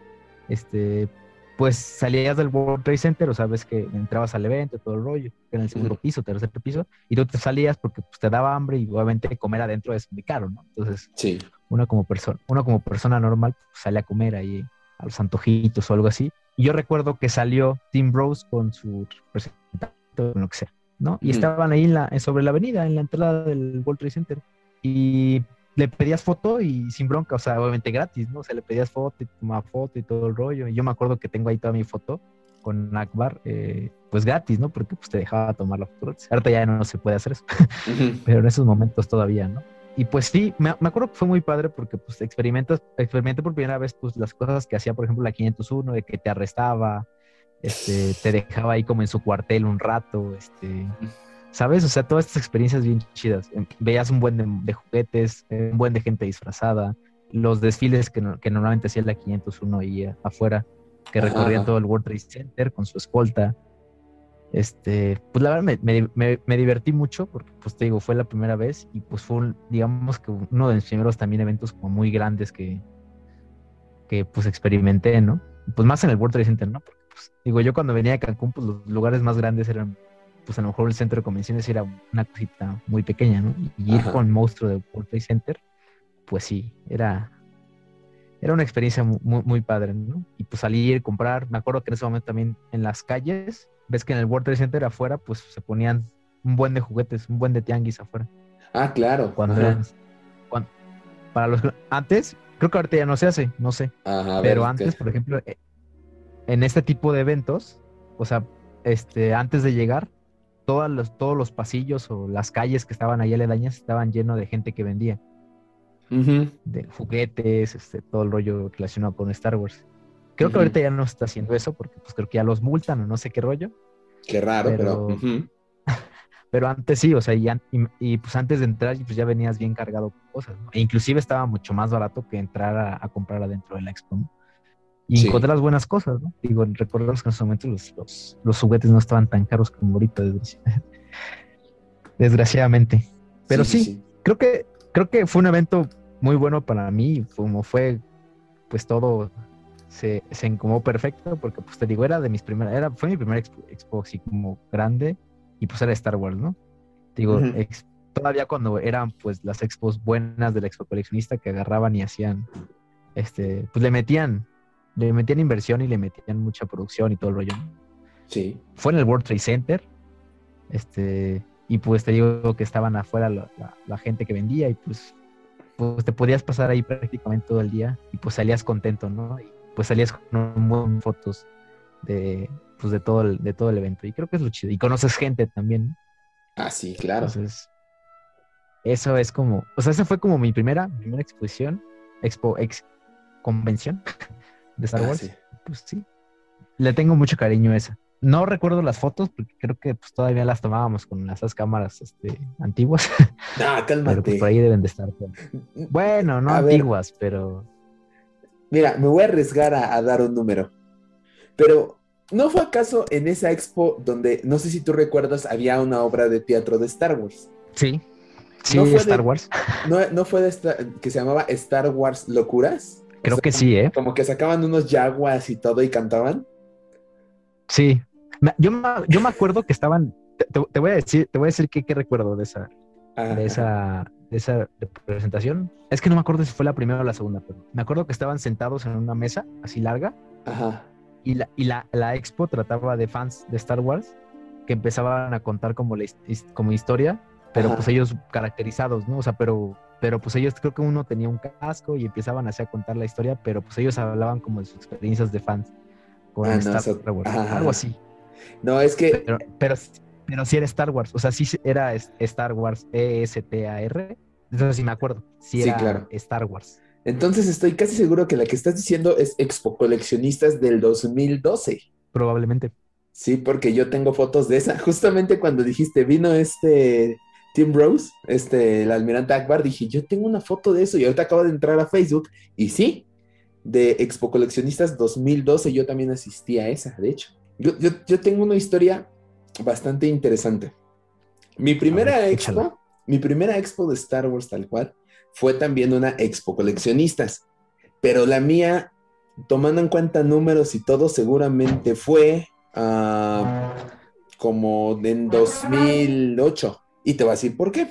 Speaker 2: este, pues salías del World Trade Center, o sabes que entrabas al evento, todo el rollo, en el segundo piso, tercer piso, y tú te salías porque pues, te daba hambre y obviamente comer adentro es muy caro, ¿no? Entonces,
Speaker 1: sí.
Speaker 2: uno como persona, uno como persona normal pues, sale a comer ahí a los antojitos o algo así. Y yo recuerdo que salió Tim Rose con su representante, o lo que sea, ¿no? Y estaban ahí en la, sobre la avenida, en la entrada del World Trade Center. Y le pedías foto y sin bronca, o sea, obviamente gratis, ¿no? O sea, le pedías foto y tomaba foto y todo el rollo. Y yo me acuerdo que tengo ahí toda mi foto con Akbar, eh, pues gratis, ¿no? Porque pues te dejaba tomar la foto. Ahorita ya no se puede hacer eso, pero en esos momentos todavía, ¿no? Y pues sí, me, acuerdo que fue muy padre porque pues experimentas, experimenté por primera vez pues las cosas que hacía, por ejemplo, la 501, de que te arrestaba, este, te dejaba ahí como en su cuartel un rato, este... ¿Sabes? O sea, todas estas experiencias bien chidas. Veías un buen de, juguetes, un buen de gente disfrazada, los desfiles que, normalmente hacía la 501 ahí afuera, que recorrían todo el World Trade Center con su escolta. Este, pues la verdad me, divertí mucho porque, pues te digo, fue la primera vez y pues fue, digamos que uno de mis primeros también eventos como muy grandes que, que pues experimenté, ¿no? Pues más en el World Trade Center, ¿no? Porque, pues, digo, yo cuando venía a Cancún, pues los lugares más grandes eran pues a lo mejor el centro de convenciones era una cosita muy pequeña, ¿no? Y ir con el monstruo de World Trade Center, pues sí, era, era una experiencia muy, muy padre, ¿no? Y pues salir, comprar, me acuerdo que en ese momento también en las calles, ves que en el World Trade Center afuera, pues se ponían un buen de juguetes, un buen de tianguis afuera.
Speaker 1: Ah, claro.
Speaker 2: Cuando, para los antes, creo que ahorita ya no se hace, no sé. pero antes, por ejemplo, eh, en este tipo de eventos, o sea, este, antes de llegar, todos los, todos los pasillos o las calles que estaban ahí aledañas estaban llenos de gente que vendía de juguetes, este, todo el rollo relacionado con Star Wars. Creo que ahorita ya no está haciendo eso porque pues creo que ya los multan o no sé qué rollo.
Speaker 1: Qué raro, pero...
Speaker 2: Pero, antes sí, o sea, y, y, pues antes de entrar pues ya venías bien cargado con cosas, E inclusive estaba mucho más barato que entrar a, comprar adentro de la expo, Y encontré las buenas cosas, ¿no? Digo, recordemos que en ese momento los, los, juguetes no estaban tan caros como ahorita, desgraciadamente. Pero sí, creo que creo que fue un evento muy bueno para mí, como fue, pues todo se, se encomó perfecto, porque pues te digo, era de mis primeras, era, fue mi primer expo, así como grande, y pues era Star Wars, ¿no? Digo, todavía cuando eran pues las expos buenas del expo coleccionista que agarraban y hacían, este, pues le metían, le metían inversión y le metían mucha producción y todo el rollo.
Speaker 1: Sí.
Speaker 2: Fue en el World Trade Center, este, y pues te digo que estaban afuera la, la gente que vendía y pues pues te podías pasar ahí prácticamente todo el día y pues salías contento, ¿no? Y pues salías con buenas fotos de, pues de todo, el, de todo el evento. Y creo que es lo chido. Y conoces gente también.
Speaker 1: Ah, sí, claro. Entonces,
Speaker 2: eso es como, o sea, esa fue como mi primera, primera exposición, expo, ex convención de Star ah, Wars. Pues sí, le tengo mucho cariño a esa. No recuerdo las fotos porque creo que pues, todavía las tomábamos con esas cámaras este, antiguas.
Speaker 1: Ah, cálmate.
Speaker 2: Pero pues, por ahí deben de estar. Bueno, no antiguas, pero.
Speaker 1: Mira, me voy a arriesgar a, dar un número. Pero, ¿no fue acaso en esa expo donde, no sé si tú recuerdas, había una obra de teatro de Star Wars?
Speaker 2: Sí. Sí, ¿No fue Star Wars.
Speaker 1: ¿No, fue de esta, que se llamaba Star Wars Locuras?
Speaker 2: Creo que sí, ¿eh?
Speaker 1: Como que sacaban unos jaguas y todo y cantaban.
Speaker 2: Sí, yo, yo me acuerdo que estaban, te, voy a decir, te voy a decir qué, recuerdo de esa, de esa, esa presentación. Es que no me acuerdo si fue la primera o la segunda, pero me acuerdo que estaban sentados en una mesa así larga.
Speaker 1: Ajá.
Speaker 2: Y la, y la, la expo trataba de fans de Star Wars que empezaban a contar como, la, como historia, pero pues ellos caracterizados, ¿no? O sea, pero, pero pues ellos creo que uno tenía un casco y empezaban así a contar la historia, pero pues ellos hablaban como de sus experiencias de fans con ah, Star Wars, algo así.
Speaker 1: No, es que.
Speaker 2: Pero, pero, pero sí era Star Wars. O sea, sí era Star Wars E-S-T-A-R. Entonces sí me acuerdo. Sí, era claro. Star Wars.
Speaker 1: Entonces estoy casi seguro que la que estás diciendo es Expo Coleccionistas del 2012.
Speaker 2: Probablemente.
Speaker 1: Sí, porque yo tengo fotos de esa. Justamente cuando dijiste, vino este Tim Rose, este, el almirante Akbar, dije, yo tengo una foto de eso y ahorita acabo de entrar a Facebook y sí, de Expo Coleccionistas 2012 yo también asistí a esa, de hecho. Yo, tengo una historia bastante interesante. Mi primera expo, mi primera expo de Star Wars tal cual, fue también una expo coleccionistas. Pero la mía, tomando en cuenta números y todo, seguramente fue ah, como en 2008. Y te voy a decir por qué.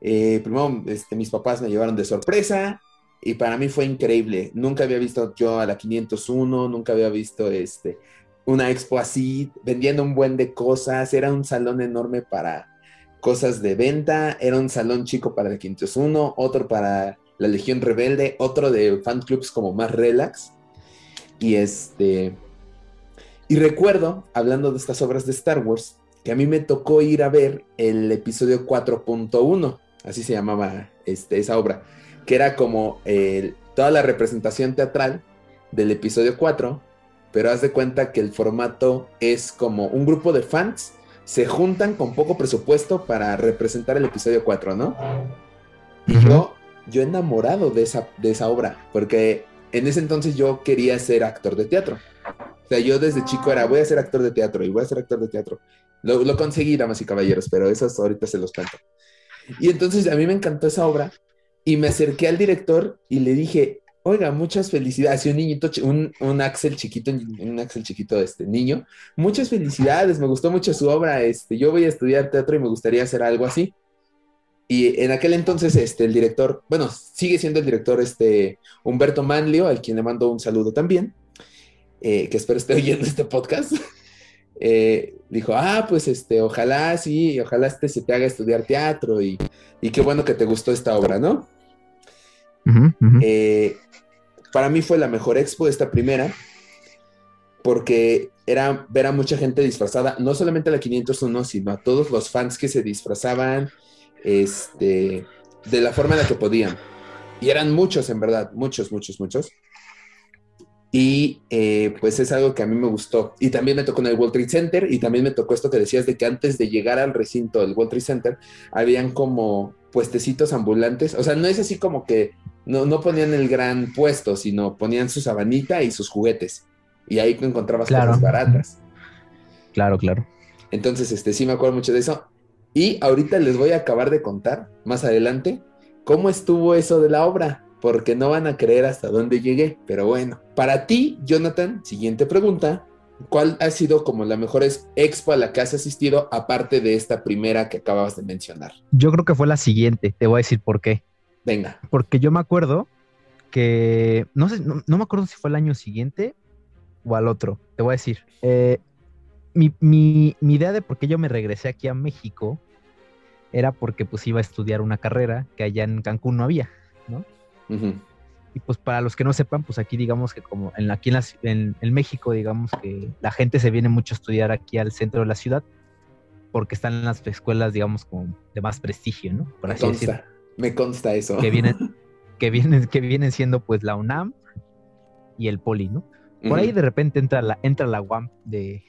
Speaker 1: Eh, primero, este, mis papás me llevaron de sorpresa y para mí fue increíble. Nunca había visto yo a la 501, nunca había visto este, una expo así, vendiendo un buen de cosas, era un salón enorme para cosas de venta, era un salón chico para el 501, otro para la Legión Rebelde, otro de fan clubs como más relax. Y este y recuerdo, hablando de estas obras de Star Wars, que a mí me tocó ir a ver el episodio 4.1, así se llamaba este, esa obra, que era como toda la representación teatral del episodio 4 pero haz de cuenta que el formato es como un grupo de fans se juntan con poco presupuesto para representar el episodio 4, ¿no? Y yo, yo enamorado de esa, de esa obra, porque en ese entonces yo quería ser actor de teatro. O sea, yo desde chico era, voy a ser actor de teatro y voy a ser actor de teatro. Lo, lo conseguí, damas y caballeros, pero esos ahorita se los cuento. Y entonces a mí me encantó esa obra y me acerqué al director y le dije, Oiga, muchas felicidades. un niñito, un, un Axel chiquito, un Axel chiquito, este niño. Muchas felicidades, me gustó mucho su obra. Este, yo voy a estudiar teatro y me gustaría hacer algo así. Y en aquel entonces, este, el director, bueno, sigue siendo el director, este, Humberto Manlio, al quien le mando un saludo también, eh, que espero esté oyendo este podcast. Eh, dijo, ah, pues este, ojalá sí, ojalá este se te haga estudiar teatro y, qué bueno que te gustó esta obra, ¿no? Eh, para mí fue la mejor expo esta primera, porque era ver a mucha gente disfrazada, no solamente a la 501, sino a todos los fans que se disfrazaban este, de la forma en la que podían. Y eran muchos, en verdad, muchos, muchos, muchos. Y eh, pues es algo que a mí me gustó. Y también me tocó en el World Trade Center y también me tocó esto que decías de que antes de llegar al recinto del World Trade Center habían como puestecitos ambulantes. O sea, no es así como que no, no ponían el gran puesto, sino ponían su sabanita y sus juguetes. Y ahí encontrabas cosas baratas.
Speaker 2: Claro, claro.
Speaker 1: Entonces, este, sí me acuerdo mucho de eso. Y ahorita les voy a acabar de contar, más adelante, cómo estuvo eso de la obra porque no van a creer hasta dónde llegué. Pero bueno, para ti, Jonathan, siguiente pregunta. ¿Cuál ha sido como la mejor expo a la que has asistido aparte de esta primera que acababas de mencionar?
Speaker 2: Yo creo que fue la siguiente, te voy a decir por qué.
Speaker 1: Venga.
Speaker 2: Porque yo me acuerdo que, no sé, no, me acuerdo si fue el año siguiente o al otro, te voy a decir. Eh, mi, mi, mi idea de por qué yo me regresé aquí a México era porque pues iba a estudiar una carrera que allá en Cancún no había, ¿no? Y pues para los que no sepan, pues aquí digamos que como en, aquí en, México, digamos que la gente se viene mucho a estudiar aquí al centro de la ciudad porque están en las escuelas, digamos, como de más prestigio, ¿no?
Speaker 1: me consta, me consta eso.
Speaker 2: Que vienen, que vienen, que vienen siendo pues la UNAM y el Poli, ¿no? Por ahí de repente entra la, entra la UAM de,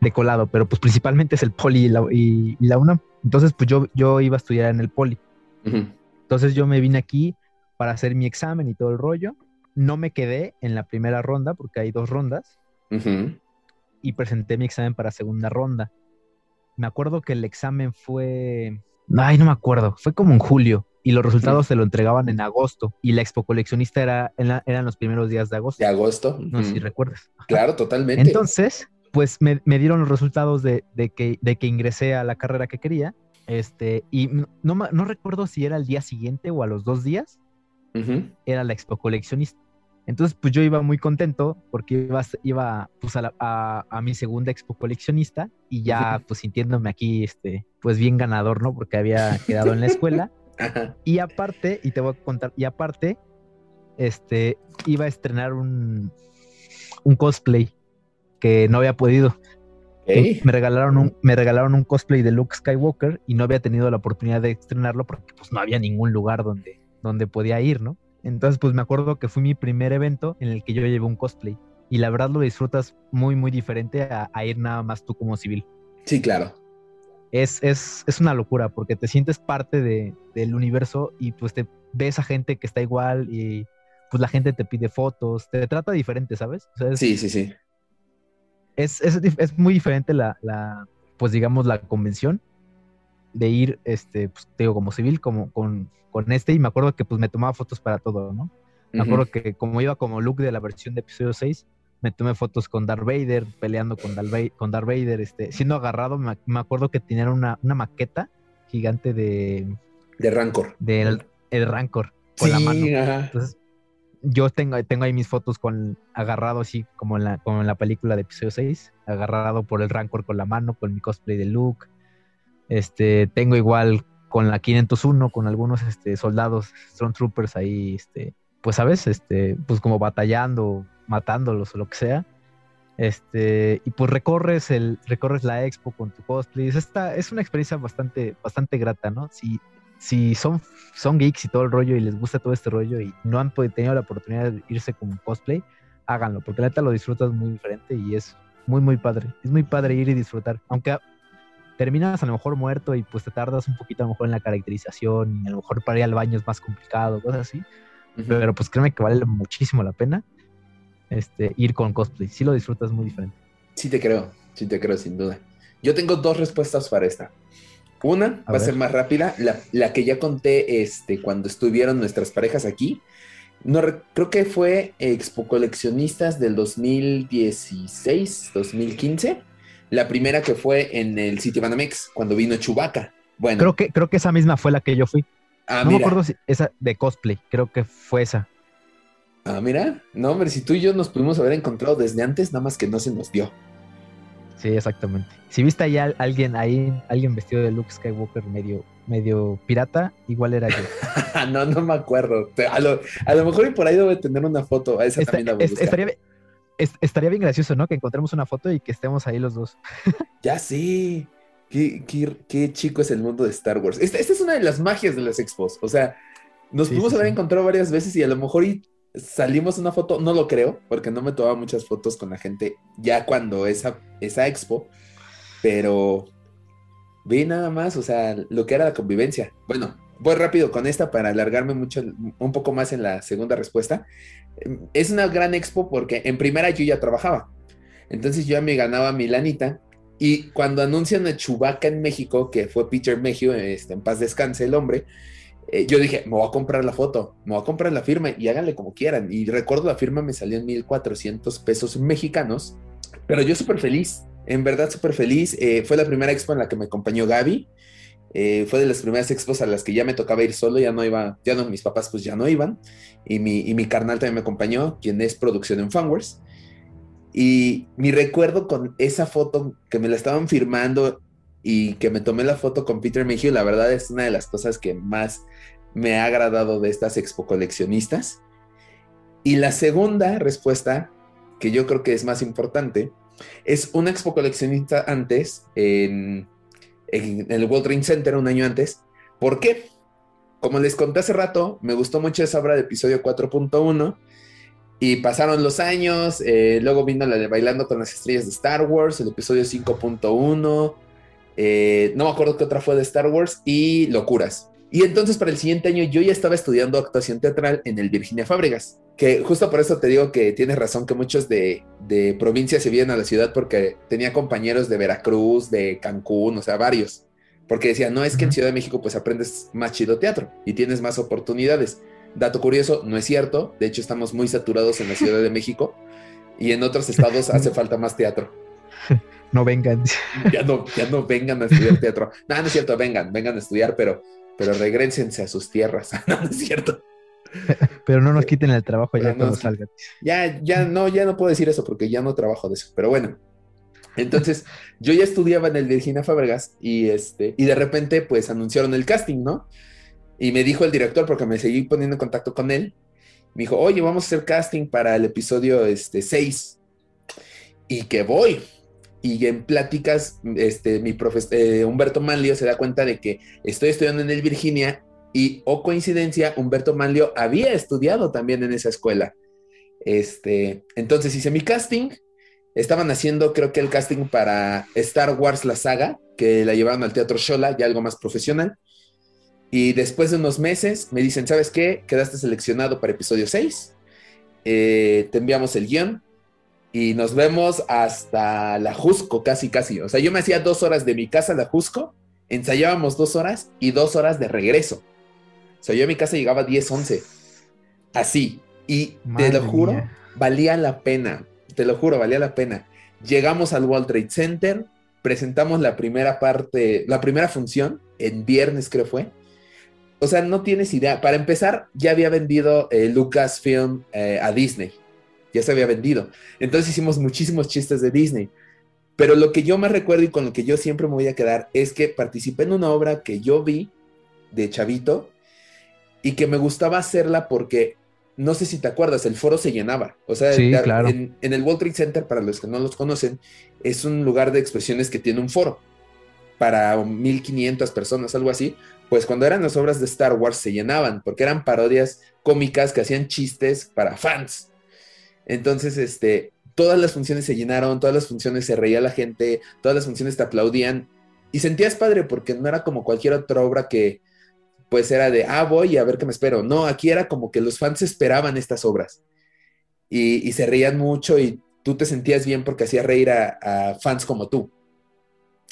Speaker 2: de colado, pero pues principalmente es el Poli y la, UNAM. Entonces, pues yo, yo iba a estudiar en el Poli. Entonces yo me vine aquí para hacer mi examen y todo el rollo. No me quedé en la primera ronda porque hay dos rondas. Y presenté mi examen para segunda ronda. Me acuerdo que el examen fue... Ay, no me acuerdo. Fue como en julio. Y los resultados se lo entregaban en agosto. Y la expo coleccionista era, en eran los primeros días de agosto.
Speaker 1: De agosto.
Speaker 2: No sé si recuerdas.
Speaker 1: Claro, totalmente.
Speaker 2: Entonces, pues me, dieron los resultados de, que, de que ingresé a la carrera que quería. Este, y no, no recuerdo si era el día siguiente o a los dos días, era la expo coleccionista. Entonces, pues yo iba muy contento porque iba, iba pues a, a, mi segunda expo coleccionista y ya pues sintiéndome aquí, este, pues bien ganador, ¿no? Porque había quedado en la escuela. Y aparte, y te voy a contar, y aparte, este, iba a estrenar un, un cosplay que no había podido. Me, regalaron un, me regalaron un cosplay de Luke Skywalker y no había tenido la oportunidad de estrenarlo porque pues no había ningún lugar donde, donde podía ir, ¿no? Entonces, pues me acuerdo que fue mi primer evento en el que yo llevé un cosplay. Y la verdad lo disfrutas muy, muy diferente a, ir nada más tú como civil.
Speaker 1: Sí, claro.
Speaker 2: Es, es, es una locura porque te sientes parte de, del universo y pues te ves a gente que está igual y pues la gente te pide fotos, te trata diferente, ¿sabes?
Speaker 1: sí, sí, sí.
Speaker 2: Es, es, es muy diferente la, la, pues digamos, la convención de ir, este, pues, digo, como civil, como con, con este, y me acuerdo que pues me tomaba fotos para todo, ¿no? Me acuerdo que como iba como look de la versión de episodio 6, me tomé fotos con Darth Vader, peleando con Darth, con Darth Vader, este, siendo agarrado, me, acuerdo que tenían una, una, maqueta gigante de...
Speaker 1: De Rancor.
Speaker 2: Del el Rancor, con la mano. Entonces, yo tengo, tengo ahí mis fotos con agarrado así como en la, como en la película de episodio 6, agarrado por el Rancor con la mano, con mi cosplay de Luke, este, tengo igual con la 501, con algunos este, soldados, Stormtroopers ahí, este, pues, ¿sabes? Este, pues como batallando, matándolos o lo que sea. Este, y pues recorres el, recorres la expo con tu cosplay. Esta, es una experiencia bastante, bastante grata, ¿no? Si, si son, son geeks y todo el rollo y les gusta todo este rollo y no han tenido la oportunidad de irse con cosplay, háganlo, porque la neta lo disfrutas muy diferente y es muy, muy padre. Es muy padre ir y disfrutar. Aunque terminas a lo mejor muerto y pues te tardas un poquito a lo mejor en la caracterización y a lo mejor para ir al baño es más complicado, cosas así. Pero pues créeme que vale muchísimo la pena este, ir con cosplay. Sí lo disfrutas muy diferente.
Speaker 1: Sí te creo, sí te creo sin duda. Yo tengo dos respuestas para esta. Una va a ser más rápida, la, que ya conté este, cuando estuvieron nuestras parejas aquí. No, creo que fue Expo Coleccionistas del 2016, 2015 la primera que fue en el City Banamex, cuando vino Chubaca.
Speaker 2: Bueno. Creo que, creo que esa misma fue la que yo fui. Ah, no me acuerdo si esa de cosplay, creo que fue esa.
Speaker 1: Ah, mira. No, hombre, si tú y yo nos pudimos haber encontrado desde antes, nada más que no se nos dio.
Speaker 2: Sí, exactamente. Si viste ahí a alguien ahí, alguien vestido de Luke Skywalker medio, medio pirata, igual era yo.
Speaker 1: no, no me acuerdo. A lo, mejor y por ahí debe tener una foto. esa también la
Speaker 2: estaría, estaría bien gracioso, ¿no? Que encontremos una foto y que estemos ahí los dos.
Speaker 1: ya sí. Qué, qué, chico es el mundo de Star Wars. Esta, es una de las magias de las expos. O sea, nos pudimos haber encontrado varias veces y a lo mejor y salimos una foto, no lo creo, porque no me tomaba muchas fotos con la gente ya cuando esa, esa expo, pero vi nada más, o sea, lo que era la convivencia. Bueno, voy rápido con esta para alargarme mucho, un poco más en la segunda respuesta. Es una gran expo porque en primera yo ya trabajaba, entonces yo ya me ganaba mi lanita. Y cuando anuncian a Chubaca en México, que fue Peter Mejio, este, en paz descanse el hombre, eh, yo dije, me voy a comprar la foto, me voy a comprar la firma y háganle como quieran. Y recuerdo la firma me salió en 1400 pesos mexicanos, pero yo súper feliz, en verdad súper feliz. Eh, fue la primera expo en la que me acompañó Gaby. Eh, fue de las primeras expos a las que ya me tocaba ir solo, ya no iba, ya no, mis papás pues ya no iban. Y mi, y mi carnal también me acompañó, quien es producción en Fanwares. Y mi recuerdo con esa foto que me la estaban firmando y que me tomé la foto con Peter Mayhew, la verdad es una de las cosas que más me ha agradado de estas expo coleccionistas. Y la segunda respuesta, que yo creo que es más importante, es una expo coleccionista antes, en, el World Trade Center, un año antes. ¿Por qué? Como les conté hace rato, me gustó mucho esa obra de episodio 4.1 y pasaron los años, eh, luego vino la de Bailando con las Estrellas de Star Wars, el episodio 5.1, eh, no me acuerdo qué otra fue de Star Wars y Locuras. Y entonces para el siguiente año yo ya estaba estudiando actuación teatral en el Virginia Fábregas, que justo por eso te digo que tienes razón que muchos de, de provincias se vienen a la ciudad porque tenía compañeros de Veracruz, de Cancún, o sea, varios. Porque decían, no es que en Ciudad de México pues aprendes más chido teatro y tienes más oportunidades. Dato curioso, no es cierto. De hecho, estamos muy saturados en la Ciudad de México y en otros estados hace falta más teatro.
Speaker 2: no vengan.
Speaker 1: Ya no, ya no vengan a estudiar teatro. No, no es cierto, vengan, vengan a estudiar, pero, pero regrésense a sus tierras. No, no es cierto.
Speaker 2: Pero no nos quiten el trabajo ya cuando salgan.
Speaker 1: Ya, ya no, ya no puedo decir eso porque ya no trabajo de eso. Pero bueno. Entonces, yo ya estudiaba en el Virginia Fábregas y este, y de repente, pues anunciaron el casting, ¿no? Y me dijo el director, porque me seguí poniendo en contacto con él, me dijo, oye, vamos a hacer casting para el episodio este, 6. Y que voy y en pláticas, este, mi profesor eh, Humberto Manlio se da cuenta de que estoy estudiando en el Virginia y, o coincidencia, Humberto Manlio había estudiado también en esa escuela. Este, entonces hice mi casting. Estaban haciendo, creo que el casting para Star Wars la saga, que la llevaron al Teatro Shola, ya algo más profesional. Y después de unos meses me dicen, ¿sabes qué? Quedaste seleccionado para episodio 6. Eh, te enviamos el guion y nos vemos hasta la Jusco, casi, casi. O sea, yo me hacía dos horas de mi casa a la Jusco, ensayábamos dos horas y dos horas de regreso. O sea, yo a mi casa llegaba a 10, 11. Así. Y te lo juro, valía la pena. Te lo juro, valía la pena. Llegamos al World Trade Center, presentamos la primera parte, la primera función, en viernes creo fue. O sea, no tienes idea. Para empezar, ya había vendido eh, Lucasfilm eh, a Disney ya se había vendido. Entonces hicimos muchísimos chistes de Disney. Pero lo que yo más recuerdo y con lo que yo siempre me voy a quedar es que participé en una obra que yo vi de Chavito y que me gustaba hacerla porque no sé si te acuerdas, el foro se llenaba. O sea, en, el World Trade Center, para los que no los conocen, es un lugar de expresiones que tiene un foro para 1500 personas, algo así. Pues cuando eran las obras de Star Wars se llenaban porque eran parodias cómicas que hacían chistes para fans. Entonces, este, todas las funciones se llenaron, todas las funciones se reía la gente, todas las funciones te aplaudían y sentías padre porque no era como cualquier otra obra que pues era de, ah, voy a ver qué me espero. No, aquí era como que los fans esperaban estas obras y, se reían mucho y tú te sentías bien porque hacía reír a, fans como tú.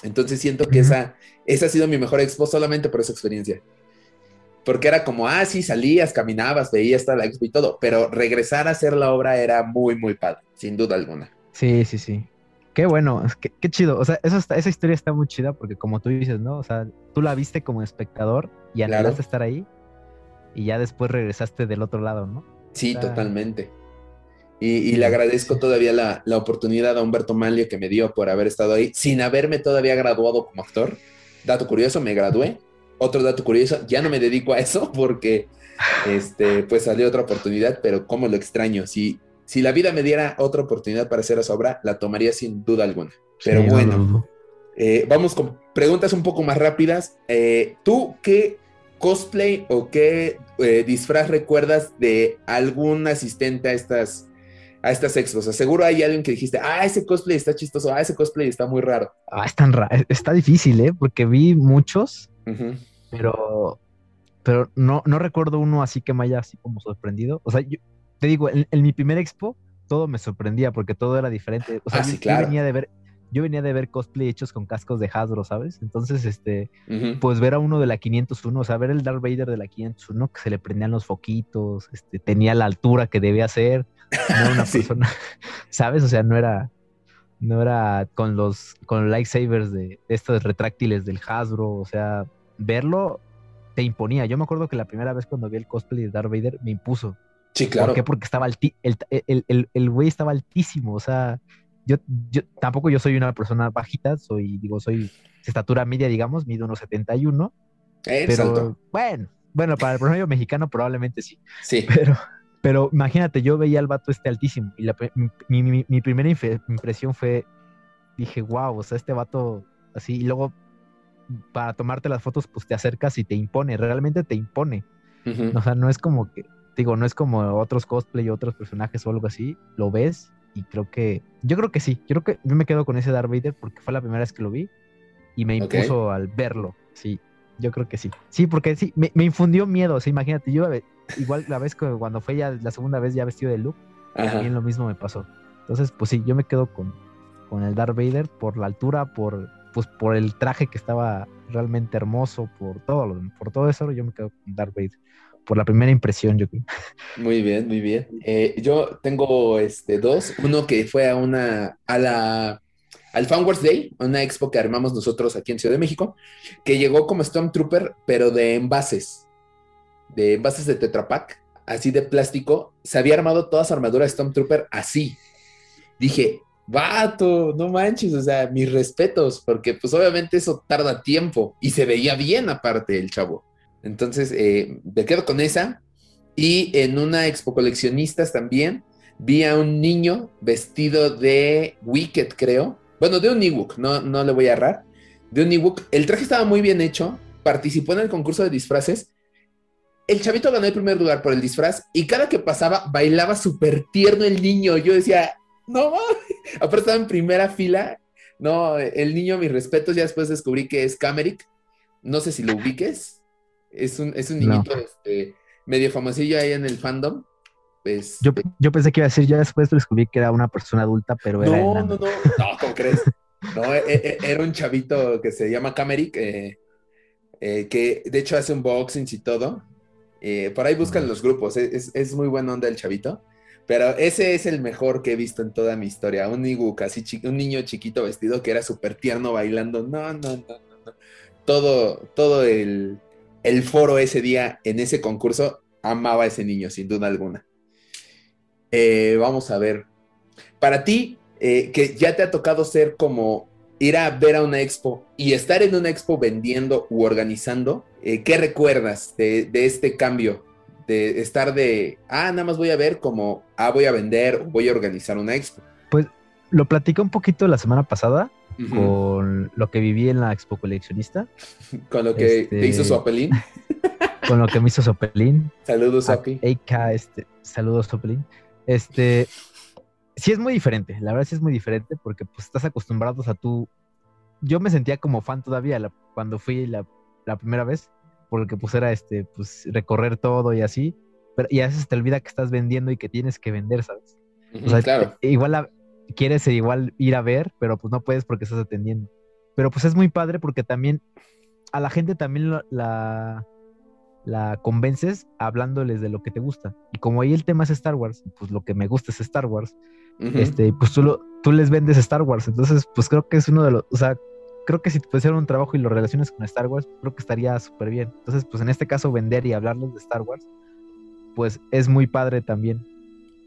Speaker 1: Entonces siento que esa, esa ha sido mi mejor expo solamente por esa experiencia porque era como, ah, sí, salías, caminabas, veías toda la expo y todo, pero regresar a hacer la obra era muy, muy padre, sin duda alguna.
Speaker 2: Sí, sí, sí. Qué bueno, qué, qué chido. O sea, eso esa historia está muy chida porque como tú dices, ¿no? O sea, tú la viste como espectador y anhelaste estar ahí y ya después regresaste del otro lado, ¿no?
Speaker 1: Sí, totalmente. Y, le agradezco todavía la, la, oportunidad a Humberto Manlio que me dio por haber estado ahí sin haberme todavía graduado como actor. Dato curioso, me gradué. Otro dato curioso, ya no me dedico a eso porque este, pues salió otra oportunidad, pero cómo lo extraño. Si, si la vida me diera otra oportunidad para hacer esa obra, la tomaría sin duda alguna. Pero bueno, eh, vamos con preguntas un poco más rápidas. Eh, ¿Tú qué cosplay o qué eh, disfraz recuerdas de algún asistente a estas, a estas expos? seguro hay alguien que dijiste, ah, ese cosplay está chistoso, ah, ese cosplay está muy raro.
Speaker 2: Ah, es tan raro, está difícil, ¿eh? Porque vi muchos, pero pero no, no recuerdo uno así que me haya así como sorprendido. O sea, yo te digo, en, mi primer expo todo me sorprendía porque todo era diferente. O sea, ah, yo, venía de ver, yo venía de ver cosplay hechos con cascos de Hasbro, ¿sabes? Entonces, este, pues ver a uno de la 501, o sea, ver el Darth Vader de la 501 que se le prendían los foquitos, este, tenía la altura que debía ser, no era una persona, ¿sabes? O sea, no era, no era con los, con lightsabers de estos retráctiles del Hasbro, o sea, verlo te imponía. Yo me acuerdo que la primera vez cuando vi el cosplay de Darth Vader me impuso.
Speaker 1: Sí, claro.
Speaker 2: ¿Por qué? Porque estaba el, el, el, güey estaba altísimo. O sea, yo, yo tampoco yo soy una persona bajita, soy, digo, soy estatura media, digamos, mido unos 71. Eh, pero bueno, bueno, para el promedio mexicano probablemente sí.
Speaker 1: Sí.
Speaker 2: Pero, pero imagínate, yo veía al vato este altísimo y la, mi, mi, mi, primera impresión fue, dije, wow, o sea, este vato así, y luego para tomarte las fotos, pues te acercas y te impone, realmente te impone. O sea, no es como que, digo, no es como otros cosplay, otros personajes o algo así, lo ves y creo que, yo creo que sí, yo creo que yo me quedo con ese Darth Vader porque fue la primera vez que lo vi y me impuso al verlo, sí, yo creo que sí. Sí, porque sí, me, infundió miedo, o imagínate, yo igual la vez que cuando fue ya la segunda vez ya vestido de Luke, también lo mismo me pasó. Entonces, pues sí, yo me quedo con, con el Darth Vader por la altura, por pues por el traje que estaba realmente hermoso, por todo, por todo eso, yo me quedo con Darth Vader. Por la primera impresión, yo creo.
Speaker 1: Muy bien, muy bien. Eh, yo tengo este, dos. Uno que fue a una, a la, al Fan Wars Day, una expo que armamos nosotros aquí en Ciudad de México, que llegó como Stormtrooper, pero de envases, de envases de Tetra Pak, así de plástico. Se había armado toda su armadura Stormtrooper así. Dije, vato, no manches, o sea, mis respetos, porque pues obviamente eso tarda tiempo y se veía bien aparte el chavo. Entonces, eh, me quedo con esa. Y en una expo coleccionistas también vi a un niño vestido de Wicked, creo. Bueno, de un Ewok, no, no le voy a errar. De un. El traje estaba muy bien hecho. Participó en el concurso de disfraces. El chavito ganó el primer lugar por el disfraz y cada que pasaba bailaba súper tierno el niño. Yo decía, no Aparte estaba en primera fila. No, el niño, mis respetos, ya después descubrí que es Cameric. No sé si lo ubiques. Es un, es un niñito este, medio famosillo ahí en el fandom. Pues,
Speaker 2: yo, yo, pensé que iba a decir, ya después descubrí que era una persona adulta, pero era.
Speaker 1: No, no, no, no, ¿cómo crees? No, e, e, era un chavito que se llama Cameric, eh, eh, que de hecho hace unboxings y todo. Eh, por ahí buscan los grupos, es, es, muy buena onda el chavito. Pero ese es el mejor que he visto en toda mi historia. Un así un niño chiquito vestido que era súper tierno bailando. No, no, no, no, Todo, todo el, foro ese día en ese concurso amaba a ese niño, sin duda alguna. Eh, vamos a ver. Para ti, eh, que ya te ha tocado ser como ir a ver a una expo y estar en una expo vendiendo u organizando, eh, ¿qué recuerdas de, de este cambio de estar de, ah, nada más voy a ver como, ah, voy a vender, voy a organizar una expo.
Speaker 2: Pues lo platicé un poquito la semana pasada con lo que viví en la expo coleccionista.
Speaker 1: con lo que te hizo su apelín.
Speaker 2: con lo que me hizo Sopelín.
Speaker 1: Saludos, Sopi.
Speaker 2: este, saludos, Sopelín. Este, sí es muy diferente, la verdad sí es muy diferente porque pues estás acostumbrado a tú. Yo me sentía como fan todavía cuando fui la, la primera vez porque pues era este, pues recorrer todo y así, pero y a veces te olvida que estás vendiendo y que tienes que vender, ¿sabes? o sea, claro. igual quieres igual ir a ver, pero pues no puedes porque estás atendiendo. Pero pues es muy padre porque también a la gente también la, la convences hablándoles de lo que te gusta. Y como ahí el tema es Star Wars, pues lo que me gusta es Star Wars, este, pues tú, lo, tú les vendes Star Wars. Entonces, pues creo que es uno de los, o sea, creo que si te pusieran un trabajo y lo relaciones con Star Wars, creo que estaría súper bien. Entonces, pues en este caso, vender y hablarles de Star Wars, pues es muy padre también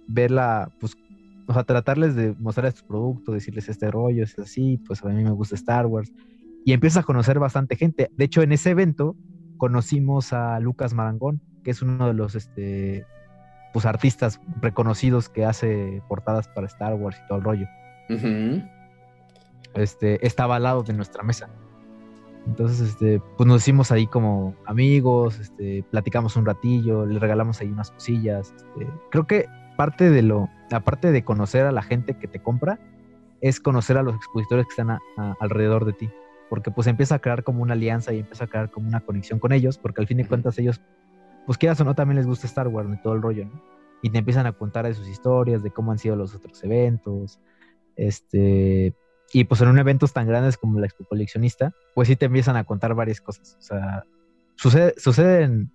Speaker 2: verla, pues, o sea, tratarles de mostrar tus productos, decirles este rollo, es así, pues a mí me gusta Star Wars. Y empiezas a conocer bastante gente. De hecho, en ese evento conocimos a Lucas Marangón, que es uno de los, este, pues artistas reconocidos que hace portadas para Star Wars y todo el rollo. Este, estaba al lado de nuestra mesa. Entonces, este, pues nos hicimos ahí como amigos, este, platicamos un ratillo, le regalamos ahí unas cosillas. Este, creo que parte de lo, aparte de conocer a la gente que te compra, es conocer a los expositores que están alrededor de ti. Porque pues empieza a crear como una alianza y empieza a crear como una conexión con ellos, porque al fin de cuentas ellos pues quieras o no, también les gusta Star Wars y todo el rollo, ¿no? Y te empiezan a contar de sus historias, de cómo han sido los otros eventos, este, y pues en un eventos tan grandes como la Expo Coleccionista, pues sí te empiezan a contar varias cosas, o sea, sucede, suceden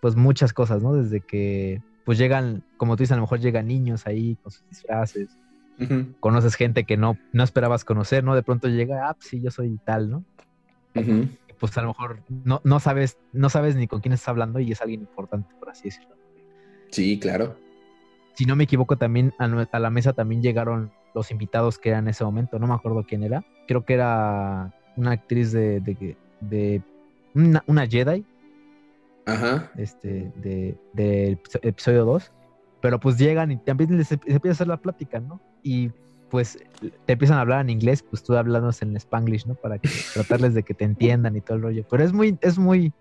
Speaker 2: pues muchas cosas, ¿no? Desde que pues llegan, como tú dices, a lo mejor llegan niños ahí con sus disfraces, conoces gente que no, no esperabas conocer, ¿no? De pronto llega, ah, pues sí, yo soy tal, ¿no? pues a lo mejor no, no, sabes, no sabes ni con quién estás hablando y es alguien importante, por así decirlo.
Speaker 1: Sí, claro.
Speaker 2: Si no me equivoco, también a, la mesa también llegaron los invitados que eran en ese momento. No me acuerdo quién era. Creo que era una actriz de, de, una, Jedi.
Speaker 1: Ajá.
Speaker 2: Este, de, episodio 2. Pero pues llegan y también les, empieza a hacer la plática, ¿no? Y pues te empiezan a hablar en inglés, pues tú hablando en spanglish, ¿no? Para tratarles de que te entiendan y todo el rollo. Pero es muy, es muy,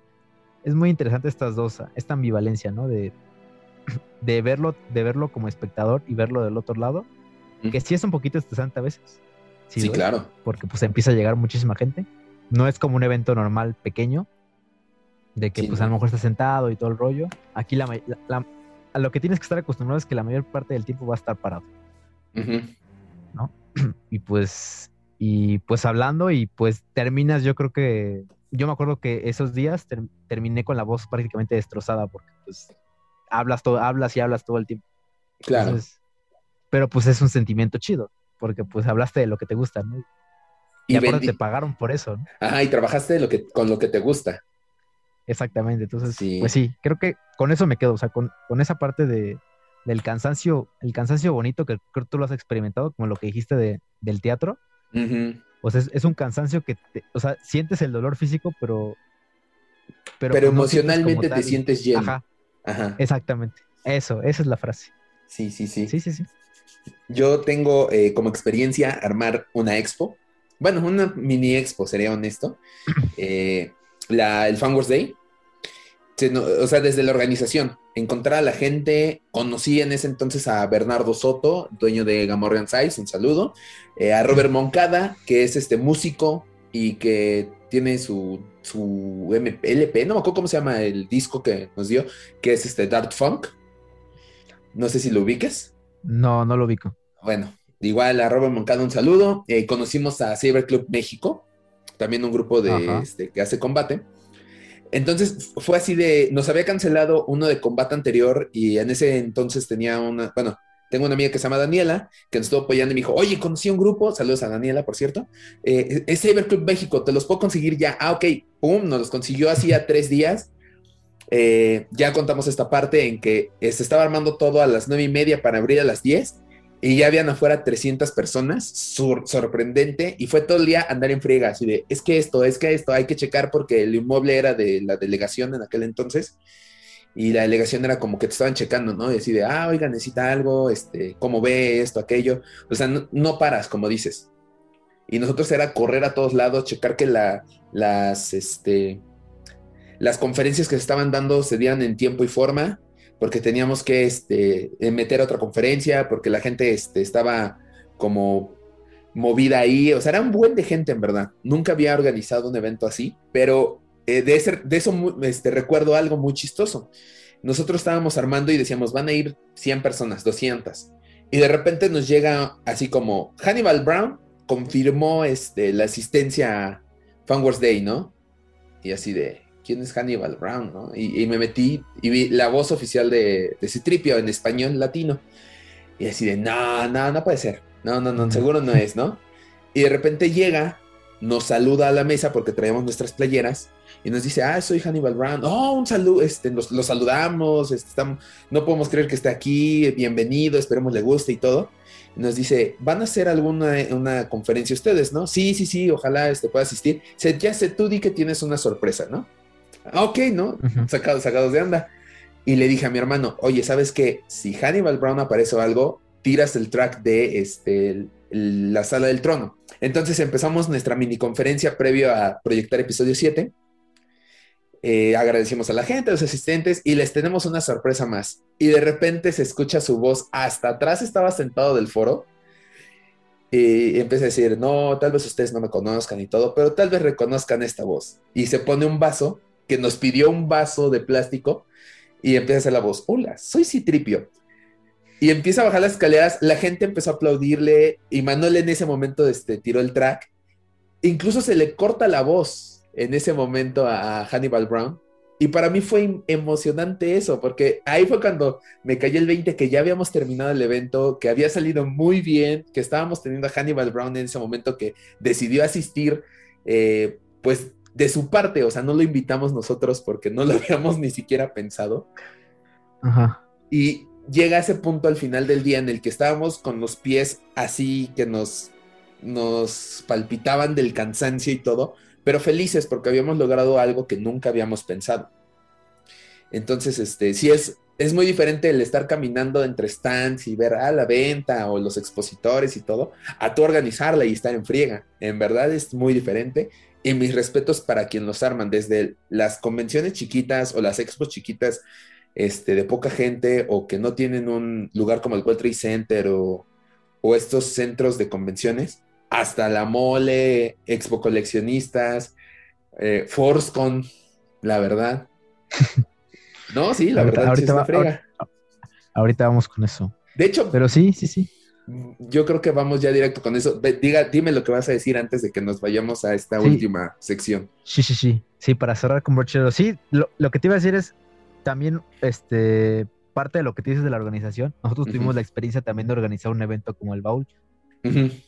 Speaker 2: es muy interesante estas dos, esta ambivalencia, ¿no? De, de verlo, de verlo como espectador y verlo del otro lado, que sí es un poquito estresante a veces.
Speaker 1: Sí, claro.
Speaker 2: Porque pues empieza a llegar muchísima gente. No es como un evento normal pequeño, de que pues a lo mejor estás sentado y todo el rollo. Aquí la, a lo que tienes que estar acostumbrado es que la mayor parte del tiempo va a estar parado. ¿no? Y pues, y pues hablando y pues terminas, yo creo que, yo me acuerdo que esos días terminé con la voz prácticamente destrozada porque pues hablas todo, hablas y hablas todo el tiempo.
Speaker 1: Claro.
Speaker 2: Pero pues es un sentimiento chido, porque pues hablaste de lo que te gusta, ¿no? Y, aparte te pagaron por eso, ¿no?
Speaker 1: Ajá, y trabajaste lo que, con lo que te gusta.
Speaker 2: Exactamente, entonces, pues sí, creo que con eso me quedo, o sea, con, con esa parte de, del cansancio, el cansancio bonito que creo que tú lo has experimentado, como lo que dijiste de, del teatro. O sea, es, un cansancio que, o sea, sientes el dolor físico, pero...
Speaker 1: Pero, pero pues emocionalmente te sientes lleno.
Speaker 2: Ajá, Ajá. Exactamente. Eso, esa es la frase.
Speaker 1: Sí, sí, sí.
Speaker 2: Sí, sí, sí.
Speaker 1: Yo tengo eh, como experiencia armar una expo. Bueno, una mini expo, sería honesto. Eh, la, el Fan Wars Day o sea, desde la organización, encontrar a la gente, conocí en ese entonces a Bernardo Soto, dueño de Gamorrean Size, un saludo, eh, a Robert Moncada, que es este músico y que tiene su, su LP, no me acuerdo cómo se llama el disco que nos dio, que es este Dark Funk. No sé si lo ubiques.
Speaker 2: No, no lo ubico.
Speaker 1: Bueno, igual a Robert Moncada un saludo. Eh, conocimos a Cyber Club México, también un grupo de, este, que hace combate. Entonces fue así de, nos había cancelado uno de combate anterior y en ese entonces tenía una, bueno, tengo una amiga que se llama Daniela, que nos estuvo apoyando y me dijo, oye, conocí un grupo, saludos a Daniela, por cierto, eh, es Cyberclub México, te los puedo conseguir ya. Ah, ok, pum, nos los consiguió hacía tres días. Eh, ya contamos esta parte en que se estaba armando todo a las nueve y media para abrir a las diez y ya habían afuera 300 personas, sorprendente, y fue todo el día andar en friega, así de, es que esto, es que esto, hay que checar porque el inmueble era de la delegación en aquel entonces, y la delegación era como que te estaban checando, ¿no? Y así de, ah, oiga, necesita algo, este, ¿cómo ve esto, aquello? O sea, no, paras, como dices. Y nosotros era correr a todos lados, checar que la, las, este, las conferencias que se estaban dando se dieran en tiempo y forma, porque teníamos que este, meter otra conferencia, porque la gente este, estaba como movida ahí, o sea, era un buen de gente en verdad. Nunca había organizado un evento así, pero eh, de, de, eso este, recuerdo algo muy chistoso. Nosotros estábamos armando y decíamos, van a ir 100 personas, 200. Y de repente nos llega así como, Hannibal Brown confirmó este, la asistencia a Fan Wars Day, ¿no? Y así de, quién es Hannibal Brown, ¿no? Y, me metí y vi la voz oficial de, de Citripio en español latino. Y así de, no, no, no puede ser. No, no, no, seguro no es, ¿no? Y de repente llega, nos saluda a la mesa porque traemos nuestras playeras y nos dice, ah, soy Hannibal Brown. Oh, un saludo, este, los, saludamos, este, estamos, no podemos creer que esté aquí, bienvenido, esperemos le guste y todo. Y nos dice, ¿van a hacer alguna una conferencia ustedes, no? Sí, sí, sí, ojalá este, pueda asistir. Ya sé, tú di que tienes una sorpresa, ¿no? Ah, ok, ¿no? sacados, sacados de onda. Y le dije a mi hermano, oye, ¿sabes qué? Si Hannibal Brown aparece o algo, tiras el track de este, la sala del trono. Entonces empezamos nuestra mini conferencia previo a proyectar episodio 7. Eh, agradecimos a la gente, a los asistentes y les tenemos una sorpresa más. Y de repente se escucha su voz hasta atrás, estaba sentado del foro. Y empieza a decir, no, tal vez ustedes no me conozcan y todo, pero tal vez reconozcan esta voz. Y se pone un vaso, que nos pidió un vaso de plástico, y empieza a hacer la voz, hola, soy Citripio. Y empieza a bajar las escaleras, la gente empezó a aplaudirle, y Manuel en ese momento este, tiró el track. Incluso se le corta la voz en ese momento a Hannibal Brown. Y para mí fue emocionante eso, porque ahí fue cuando me cayó el 20 que ya habíamos terminado el evento, que había salido muy bien, que estábamos teniendo a Hannibal Brown en ese momento que decidió asistir, eh, pues de su parte, o sea, no lo invitamos nosotros porque no lo habíamos ni siquiera pensado. Ajá. Y llega ese punto al final del día en el que estábamos con los pies así que nos, nos palpitaban del cansancio y todo, pero felices porque habíamos logrado algo que nunca habíamos pensado. Entonces, este, sí es, es muy diferente el estar caminando entre stands y ver a ah, la venta o los expositores y todo, a tú organizarla y estar en friega. En verdad es muy diferente y mis respetos para quien los arman, desde las convenciones chiquitas o las expos chiquitas este, de poca gente o que no tienen un lugar como el World Trade Center o, estos centros de convenciones, hasta la mole, expo coleccionistas, eh, ForceCon, la verdad. No, sí, la verdad, ahorita, frega.
Speaker 2: ahorita vamos con eso.
Speaker 1: De hecho,
Speaker 2: pero sí, sí, sí
Speaker 1: yo creo que vamos ya directo con eso. Diga, dime lo que vas a decir antes de que nos vayamos a esta última sección.
Speaker 2: Sí, sí, sí. Sí, para cerrar con Brochero. Sí, lo, que te iba a decir es también este parte de lo que te dices de la organización. Nosotros tuvimos la experiencia también de organizar un evento como el Baul.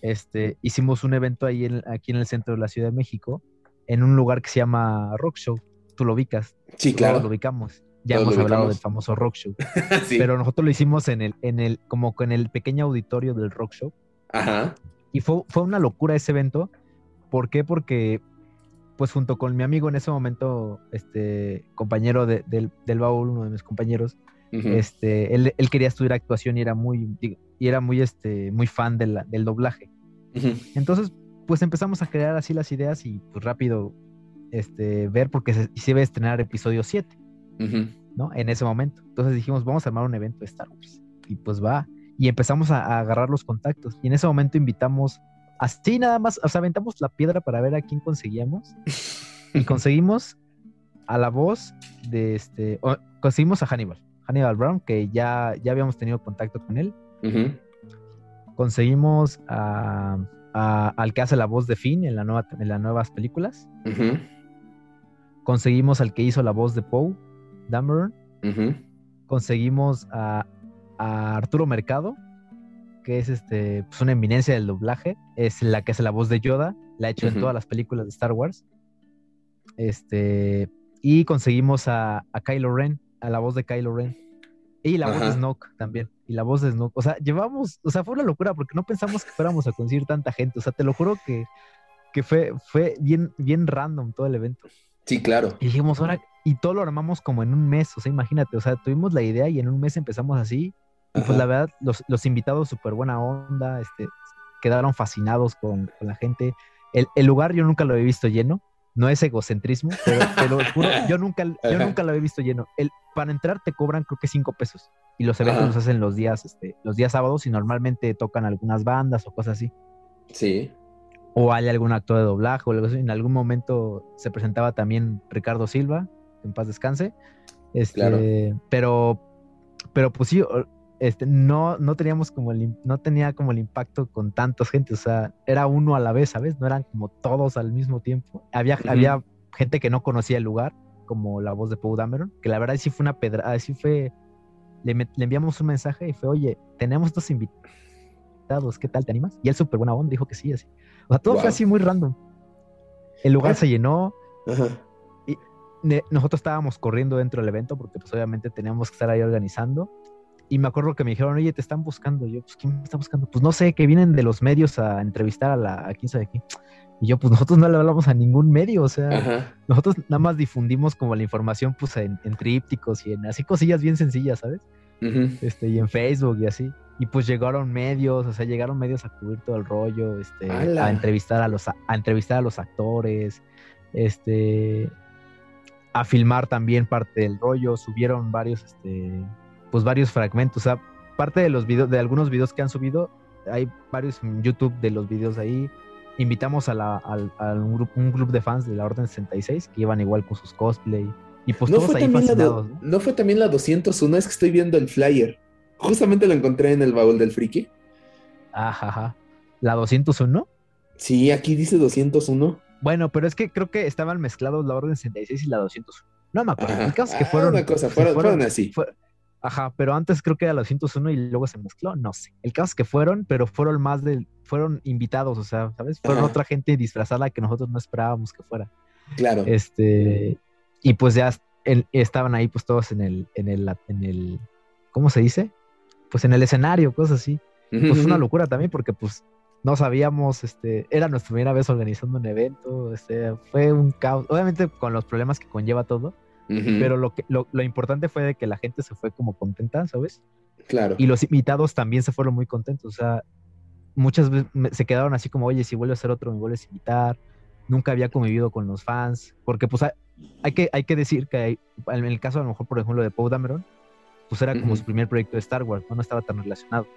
Speaker 2: Este, hicimos un evento ahí en, aquí en el centro de la Ciudad de México, en un lugar que se llama Rock Show. Tú lo ubicas.
Speaker 1: Sí, claro.
Speaker 2: Lo ubicamos. Ya hemos hablado del famoso rock show. Pero nosotros lo hicimos en el, en el, como en el pequeño auditorio del rock show.
Speaker 1: Ajá.
Speaker 2: Y fue, fue una locura ese evento. ¿Por qué? Porque, pues junto con mi amigo en ese momento, este, compañero del, del baúl, uno de mis compañeros, este, él, él, quería estudiar actuación y era muy, y era muy, este, muy fan del doblaje. Entonces, pues empezamos a crear así las ideas y pues rápido, este, ver porque se, se iba a estrenar episodio 7. ¿No? En ese momento. Entonces dijimos, vamos a armar un evento de Star Wars. Y pues va. Y empezamos a, agarrar los contactos. Y en ese momento invitamos, así nada más, o sea, aventamos la piedra para ver a quién conseguíamos. y conseguimos a la voz de este, conseguimos a Hannibal, Hannibal Brown, que ya, ya habíamos tenido contacto con él. Conseguimos a, al que hace la voz de Finn en, la nueva, en las nuevas películas. Conseguimos al que hizo la voz de Poe Dameron. Conseguimos a, Arturo Mercado, que es este, pues una eminencia del doblaje. Es la que hace la voz de Yoda. La ha hecho en todas las películas de Star Wars. Este, y conseguimos a, Kylo Ren, a la voz de Kylo Ren. Y la voz de Snoke también. Y la voz de Snoke. O sea, llevamos, o sea, fue una locura porque no pensamos que fuéramos a conseguir tanta gente. O sea, te lo juro que, que fue, fue bien, bien random todo el evento.
Speaker 1: Sí, claro.
Speaker 2: Y dijimos, ahora, y todo lo armamos como en un mes, o sea, imagínate, o sea, tuvimos la idea y en un mes empezamos así. Y pues la verdad, los, los invitados súper buena onda, este, quedaron fascinados con, la gente. El, el, lugar yo nunca lo he visto lleno, no es egocentrismo, pero te lo juro, yo nunca, yo nunca lo he visto lleno. El, para entrar te cobran creo que cinco pesos y los eventos los hacen los días, este, los días sábados y normalmente tocan algunas bandas o cosas así.
Speaker 1: Sí
Speaker 2: o hay algún actor de doblaje o algo así. En algún momento se presentaba también Ricardo Silva, en paz descanse. Este, claro. Pero, pero pues sí, este, no, no teníamos como el, no tenía como el impacto con tantas gente, o sea, era uno a la vez, ¿sabes? No eran como todos al mismo tiempo. Había, había gente que no conocía el lugar, como la voz de Paul Dameron, que la verdad sí fue una pedra, sí fue, le, enviamos un mensaje y fue, oye, tenemos dos invitados, ¿qué tal? ¿Te animas? Y él súper buena onda, dijo que sí, así. O sea, todo fue así muy random. El lugar se llenó. Y nosotros estábamos corriendo dentro del evento porque pues obviamente teníamos que estar ahí organizando. Y me acuerdo que me dijeron, oye, te están buscando. yo, pues, ¿quién me está buscando? Pues no sé, que vienen de los medios a entrevistar a la, a quién sabe quién. Y yo, pues nosotros no le hablamos a ningún medio, o sea, nosotros nada más difundimos como la información, pues en, trípticos y en así cosillas bien sencillas, ¿sabes? este, y en Facebook y así. Y pues llegaron medios, o sea, llegaron medios a cubrir todo el rollo, este, a entrevistar a los, a, entrevistar a los actores, este, a filmar también parte del rollo, subieron varios, este, pues varios fragmentos, o sea, parte de los videos, de algunos videos que han subido, hay varios en YouTube de los videos ahí, invitamos a, la, un, grupo, un club de fans de la Orden 66 que iban igual con sus cosplay. Y pues
Speaker 1: ¿No todos ahí fascinados. ¿no? fue también la 201? Es que estoy viendo el flyer. Justamente lo encontré en el baúl del friki.
Speaker 2: Ajá, ¿La 201?
Speaker 1: Sí, aquí dice 201.
Speaker 2: Bueno, pero es que creo que estaban mezclados la Orden 66 y la 201. No me acuerdo. El caso que
Speaker 1: ah,
Speaker 2: fueron.
Speaker 1: Una cosa, fueron, así.
Speaker 2: Ajá, pero antes creo que era la 201 y luego se mezcló, no sé. El caso es que fueron, pero fueron más de, fueron invitados, o sea, ¿sabes? Fueron otra gente disfrazada que nosotros no esperábamos que fuera.
Speaker 1: Claro.
Speaker 2: Este, y pues ya estaban ahí pues todos en el, en el, en el, ¿cómo se dice? Pues en el escenario, cosas así. Pues fue una locura también porque pues no sabíamos, este, era nuestra primera vez organizando un evento, este, fue un caos, obviamente con los problemas que conlleva todo, pero lo, que, lo, importante fue de que la gente se fue como contenta, ¿sabes?
Speaker 1: Claro.
Speaker 2: Y los invitados también se fueron muy contentos. O sea, muchas veces se quedaron así como, oye, si vuelvo a hacer otro, me vuelves a invitar. Nunca había convivido con los fans. Porque, pues, hay, que, hay que decir que en el caso, a lo mejor, por ejemplo, de Poe Dameron, pues era como su primer proyecto de Star Wars, ¿no? no estaba tan relacionado,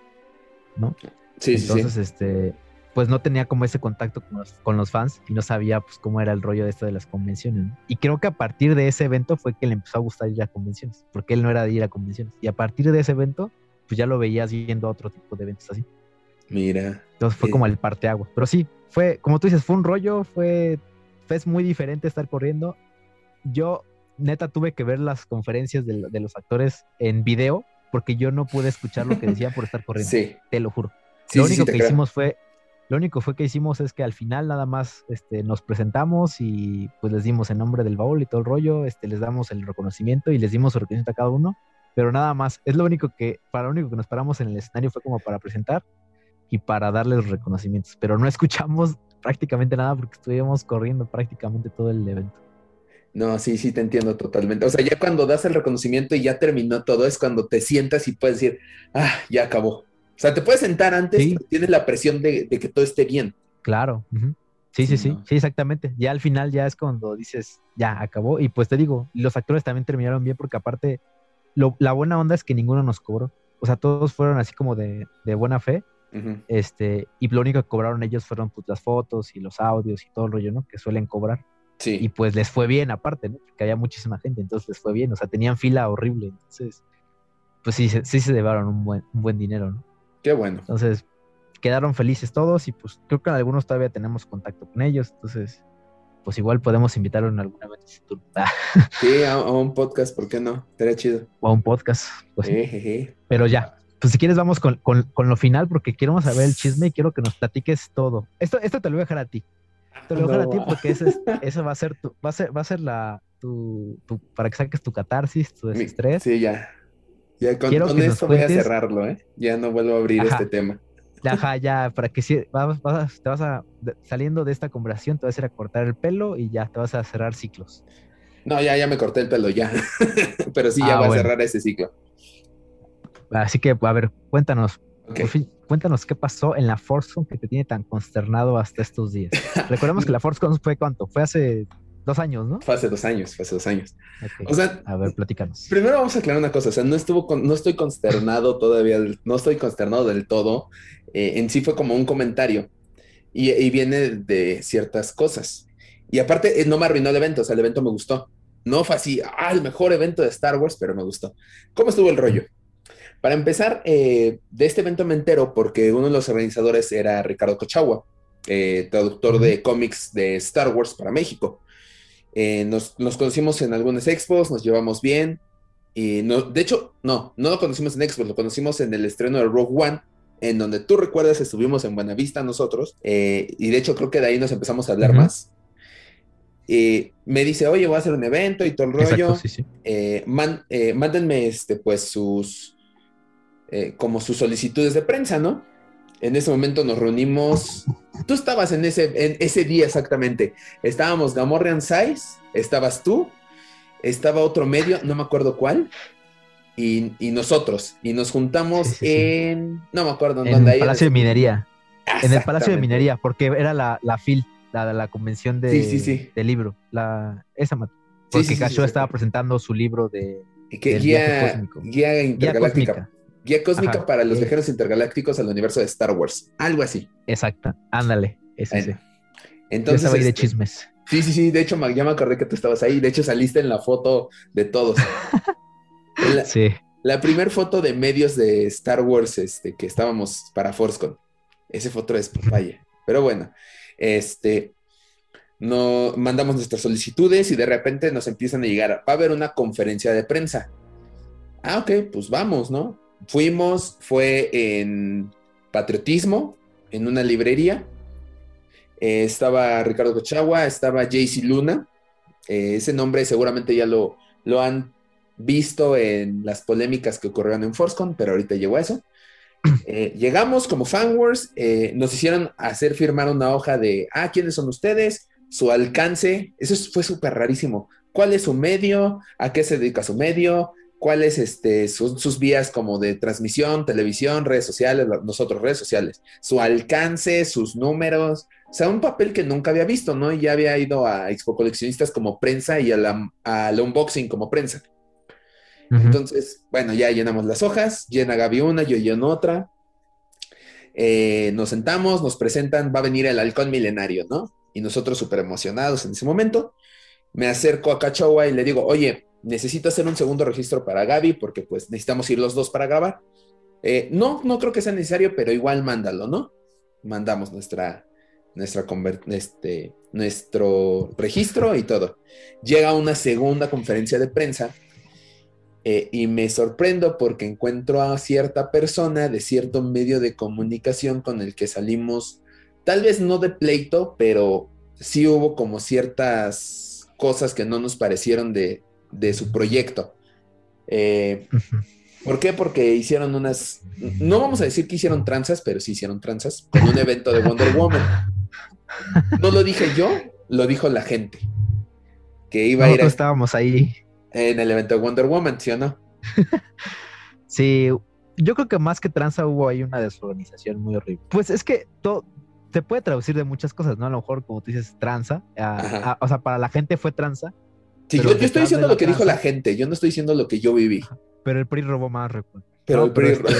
Speaker 2: ¿no?
Speaker 1: Sí,
Speaker 2: Entonces,
Speaker 1: sí.
Speaker 2: este, pues no tenía como ese contacto con los, fans y no sabía pues cómo era el rollo de esto de las convenciones. Y creo que a partir de ese evento fue que le empezó a gustar ir a convenciones, porque él no era de ir a convenciones. Y a partir de ese evento, pues ya lo veías yendo a otro tipo de eventos así.
Speaker 1: Mira.
Speaker 2: Entonces fue como el parteaguas. Pero sí, fue, como tú dices, fue un rollo, fue, fue muy diferente estar corriendo. Yo, neta, tuve que ver las conferencias de, de los actores en video, porque yo no pude escuchar lo que decían por estar corriendo. Sí. Te lo juro. lo único que hicimos fue lo único fue que hicimos es que al final nada más este, nos presentamos y pues les dimos el nombre del baúl y todo el rollo, este, les damos el reconocimiento y les dimos su reconocimiento a cada uno, pero nada más. Es lo único que, para lo único que nos paramos en el escenario fue como para presentar y para darles los reconocimientos, pero no escuchamos prácticamente nada porque estuvimos corriendo prácticamente todo el evento.
Speaker 1: No, sí, sí, te entiendo totalmente. O sea, ya cuando das el reconocimiento y ya terminó todo, es cuando te sientas y puedes decir, ah, ya acabó. O sea, te puedes sentar antes, y tienes la presión de, que todo esté bien.
Speaker 2: Claro. Sí, sí, sí, sí, exactamente. Ya al final ya es cuando dices, ya acabó. Y pues te digo, los actores también terminaron bien porque aparte, la buena onda es que ninguno nos cobró. O sea, todos fueron así como de, buena fe. este, y lo único que cobraron ellos fueron pues, las fotos y los audios y todo el rollo, ¿no? Que suelen cobrar.
Speaker 1: Sí.
Speaker 2: Y pues les fue bien aparte, ¿no? Porque había muchísima gente, entonces les fue bien. O sea, tenían fila horrible. Entonces, pues sí, sí se llevaron un buen, un buen dinero, ¿no?
Speaker 1: Qué bueno.
Speaker 2: Entonces, quedaron felices todos y pues creo que algunos todavía tenemos contacto con ellos. Entonces, pues igual podemos invitarlo en alguna vez.
Speaker 1: sí, a, un podcast, ¿por qué no? Estaría chido.
Speaker 2: O a un podcast. Pues, Pero ya, pues si quieres vamos con, lo final porque quiero saber el chisme y quiero que nos platiques todo. Esto, esto te lo voy a dejar a ti. Te lo a dejar a ti porque eso, va a ser tu, va a ser, va a ser la tu, para que saques tu catarsis, tu desestrés.
Speaker 1: Sí, ya. Ya con, con esto voy a cerrarlo, ¿eh? Ya no vuelvo a abrir este tema.
Speaker 2: Ajá, ya, para que si vas, te vas a, saliendo de esta conversación, te vas a ir a cortar el pelo y ya te vas a cerrar ciclos.
Speaker 1: No, ya, ya me corté el pelo, ya. Pero sí, ya ah, voy a cerrar ese ciclo.
Speaker 2: Así que, a ver, cuéntanos. Cuéntanos qué pasó en la ForceCon que te tiene tan consternado hasta estos días. Recordemos que la ForceCon fue cuánto? Fue hace Dos años, ¿no?
Speaker 1: Fue hace dos años, fue hace dos años. O sea,
Speaker 2: a ver, platícanos.
Speaker 1: Primero vamos a aclarar una cosa, o sea, no estuvo no estoy consternado todavía, no estoy consternado del todo. Eh, en sí fue como un comentario y, viene de ciertas cosas. Y aparte, eh, no me arruinó el evento, o sea, el evento me gustó. No fue así, ah, el mejor evento de Star Wars, pero me gustó. ¿Cómo estuvo el rollo? Para empezar, eh, de este evento me entero porque uno de los organizadores era Ricardo Cochagua, traductor de cómics de Star Wars para México. Eh, nos, conocimos en algunas expos, nos llevamos bien Y no, de hecho, no, no lo conocimos en Xbox, lo conocimos en el estreno de Rogue One, en donde tú recuerdas estuvimos en Buenavista nosotros, eh, y de hecho creo que de ahí nos empezamos a hablar más. Y me dice, oye, voy a hacer un evento y todo el rollo. Eh, eh, mándenme este, pues sus, como sus solicitudes de prensa, ¿no? En ese momento nos reunimos. Tú estabas en ese, en ese día exactamente. Estábamos Gamorrean Size, estabas tú, estaba otro medio, no me acuerdo cuál, y, nosotros. Y nos juntamos en. No me acuerdo
Speaker 2: en, dónde. En el Palacio de Minería. En el Palacio de Minería, porque era la, la FIL, la, la convención de, de libro. La, esa, porque Cacho estaba presentando su libro de.
Speaker 1: guía, guía intergaláctica. Guía cósmica para los viajeros intergalácticos al universo de Star Wars. Algo así.
Speaker 2: Exacto. Ándale. Ese, sí.
Speaker 1: Entonces.
Speaker 2: Yo estaba ahí de este, chismes.
Speaker 1: Sí, sí, sí. De hecho, ya me acordé que tú estabas ahí. De hecho, saliste en la foto de todos. la, sí. La primera foto de medios de Star Wars este, que estábamos para ForceCon. Ese foto es papaya. Pero bueno, este. No, mandamos nuestras solicitudes y de repente nos empiezan a llegar. Va a haber una conferencia de prensa. Ah, ok, pues vamos, ¿no? Fuimos, fue en Patriotismo, en una librería. Eh, estaba Ricardo Cochagua, estaba JC Luna. Eh, ese nombre seguramente ya lo, lo han visto en las polémicas que ocurrieron en Forscon, pero ahorita llegó a eso. Eh, llegamos como fanwars, nos hicieron hacer firmar una hoja de, ah, ¿quiénes son ustedes? Su alcance, eso fue súper rarísimo. ¿Cuál es su medio? ¿A qué se dedica su medio? Cuáles este, son sus vías como de transmisión, televisión, redes sociales, nosotros redes sociales, su alcance, sus números, o sea, un papel que nunca había visto, ¿no? Y ya había ido a Expo Coleccionistas como prensa y al unboxing como prensa. Entonces, bueno, ya llenamos las hojas, llena Gaby una, yo lleno otra. Eh, nos sentamos, nos presentan, va a venir el halcón milenario, ¿no? Y nosotros súper emocionados en ese momento. Me acerco a Cachowa y le digo, oye, necesito hacer un segundo registro para Gaby porque pues necesitamos ir los dos para grabar. Eh, no, no creo que sea necesario, pero igual mándalo, ¿no? Mandamos nuestra, nuestra este, nuestro registro y todo. Llega una segunda conferencia de prensa eh, y me sorprendo porque encuentro a cierta persona de cierto medio de comunicación con el que salimos, tal vez no de pleito, pero sí hubo como ciertas cosas que no nos parecieron de, de su proyecto. Eh, ¿Por qué? Porque hicieron unas, no vamos a decir que hicieron tranzas, pero sí hicieron tranzas con un evento de Wonder Woman. No lo dije yo, lo dijo la gente. Que iba a ir.
Speaker 2: estábamos ahí.
Speaker 1: En el evento de Wonder Woman, ¿sí o no?
Speaker 2: sí, yo creo que más que tranza hubo ahí una desorganización muy horrible. Pues es que todo se puede traducir de muchas cosas, ¿no? A lo mejor, como tú dices, tranza. o sea, para la gente fue tranza,
Speaker 1: Sí, yo, estoy diciendo lo que dijo la gente, yo no estoy diciendo lo que yo viví.
Speaker 2: Pero el PRI robó más,
Speaker 1: Pero el PRI este,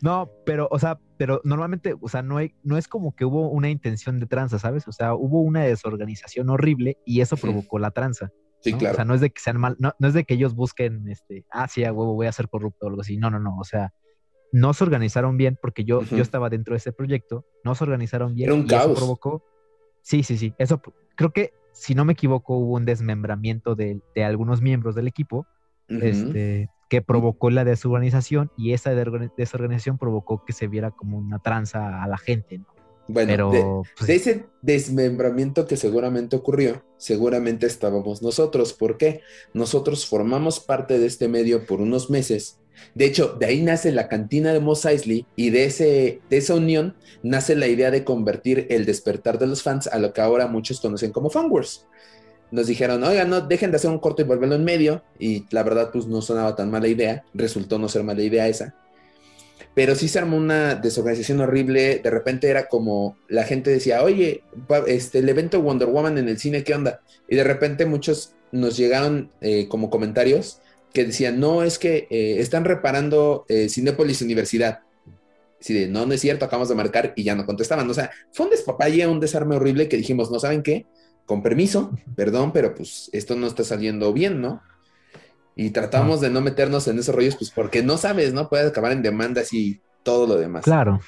Speaker 2: No, pero, o sea, pero normalmente, o sea, no, hay, no es como que hubo una intención de tranza, ¿sabes? O sea, hubo una desorganización horrible y eso provocó la tranza.
Speaker 1: Sí, claro.
Speaker 2: O sea, no es de que sean mal, no, es de que ellos busquen, este, ah, sí, a huevo, voy a ser corrupto o algo así. No, no, no. O sea, no se organizaron bien porque yo, yo estaba dentro de ese proyecto, no se organizaron bien.
Speaker 1: Era un
Speaker 2: y
Speaker 1: caos.
Speaker 2: Eso provocó. Sí, sí, sí. Eso creo que si no me equivoco, hubo un desmembramiento de, algunos miembros del equipo este, que provocó la desorganización y esa desorganización provocó que se viera como una tranza a la gente.
Speaker 1: Bueno, de, pues, ese desmembramiento que seguramente ocurrió, seguramente estábamos nosotros. ¿Por qué? Nosotros formamos parte de este medio por unos meses de hecho, de ahí nace la cantina de Mos Eisley y de, ese, de esa unión nace la idea de convertir el despertar de los fans a lo que ahora muchos conocen como fanwars. Nos dijeron, oigan, no, dejen de hacer un corto y volverlo en medio. Y la verdad, pues no sonaba tan mala idea. Resultó no ser mala idea esa. Pero sí se armó una desorganización horrible. De repente era como la gente decía, oye, este, el evento Wonder Woman en el cine, ¿qué onda? Y de repente muchos nos llegaron eh, como comentarios que decían, no, es que eh, están reparando eh, Cinépolis Universidad. Si de, no, no es cierto, acabamos de marcar y ya no contestaban. O sea, fue un despapalle, un desarme horrible que dijimos, no saben qué, con permiso, perdón, pero pues esto no está saliendo bien, ¿no? Y tratamos de no meternos en esos rollos, pues porque no sabes, ¿no? Puede acabar en demandas y todo lo demás.
Speaker 2: Claro.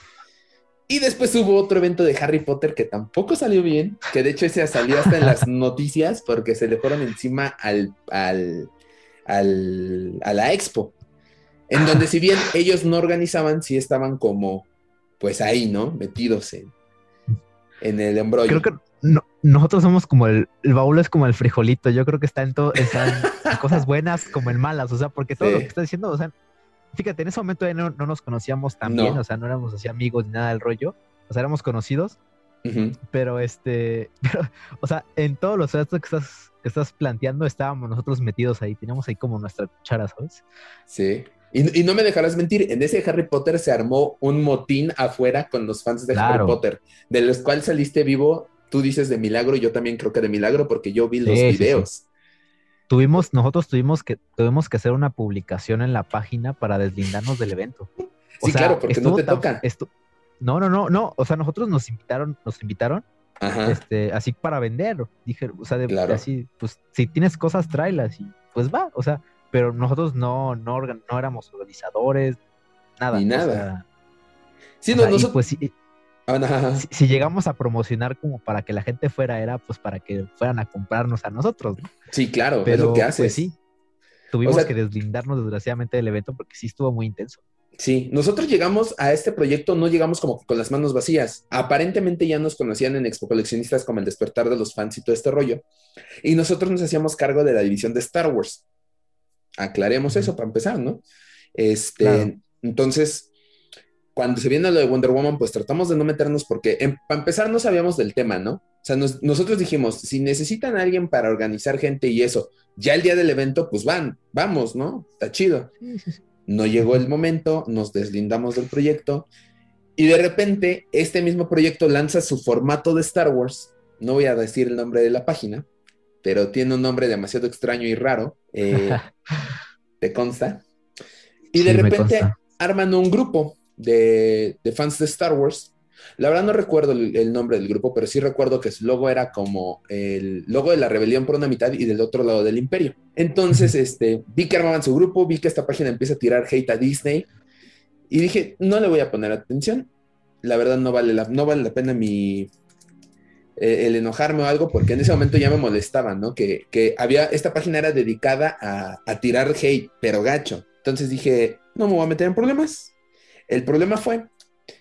Speaker 1: Y después hubo otro evento de Harry Potter que tampoco salió bien, que de hecho ese salió hasta en las noticias porque se le fueron encima al, al al, a la expo, en donde si bien ellos no organizaban, sí estaban como, pues ahí, ¿no? Metidos en, en el embrollo.
Speaker 2: Creo que nosotros somos como el, el baúl es como el frijolito, yo creo que está en todo, están en cosas buenas como en malas, o sea, porque todo lo que está diciendo, o sea, fíjate, en ese momento no, no nos conocíamos tan bien, o sea, no éramos así amigos ni nada del rollo, o sea, éramos conocidos, pero este, o sea, en todos los datos que estás, que estás planteando estábamos nosotros metidos ahí, teníamos ahí como nuestra cuchara, ¿sabes?
Speaker 1: Sí. Y, no me dejarás mentir, en ese Harry Potter se armó un motín afuera con los fans de Harry Potter, de los cuales saliste vivo, tú dices de milagro, yo también creo que de milagro porque yo vi los videos.
Speaker 2: Tuvimos, nosotros tuvimos que, tuvimos que hacer una publicación en la página para deslindarnos del evento.
Speaker 1: sí, claro, porque no te toca.
Speaker 2: No, no, no, no. O sea, nosotros nos invitaron, nos invitaron, este, así para vender. Dije, o sea, de, así, pues, si tienes cosas, tráelas y pues va. O sea, pero nosotros no, no, no éramos organizadores, nada.
Speaker 1: Ni nada. sí, no, nosotros.
Speaker 2: Pues, ah, si, llegamos a promocionar como para que la gente fuera, era pues para que fueran a comprarnos a nosotros, ¿no?
Speaker 1: Sí, claro, pero es lo que haces. Pues
Speaker 2: sí, tuvimos que deslindarnos desgraciadamente del evento porque sí estuvo muy intenso.
Speaker 1: Sí, nosotros llegamos a este proyecto, no llegamos como con las manos vacías. Aparentemente ya nos conocían en Expo Coleccionistas como el despertar de los fans y todo este rollo. Y nosotros nos hacíamos cargo de la división de Star Wars. Aclaremos eso para empezar, ¿no? Este, entonces, cuando se viene lo de Wonder Woman, pues tratamos de no meternos porque em, para empezar no sabíamos del tema, ¿no? O sea, nosotros dijimos, si necesitan a alguien para organizar gente y eso, ya el día del evento, pues van, vamos, ¿no? Está chido. No llegó el momento, nos deslindamos del proyecto y de repente este mismo proyecto lanza su formato de Star Wars. No voy a decir el nombre de la página, pero tiene un nombre demasiado extraño y raro. Eh, ¿Te consta? Y de repente arman un grupo de, de, fans de Star Wars la verdad no recuerdo el, nombre del grupo, pero sí recuerdo que su logo era como el logo de la rebelión por una mitad y del otro lado del imperio. Entonces, este, vi que armaban su grupo, vi que esta página empieza a tirar hate a Disney y dije, no le voy a poner atención. La verdad no vale la, no vale la pena mi, eh, el enojarme o algo, porque en ese momento ya me molestaba, ¿no? Que, había, esta página era dedicada a, a tirar hate, pero gacho. Entonces dije, no me voy a meter en problemas. El problema fue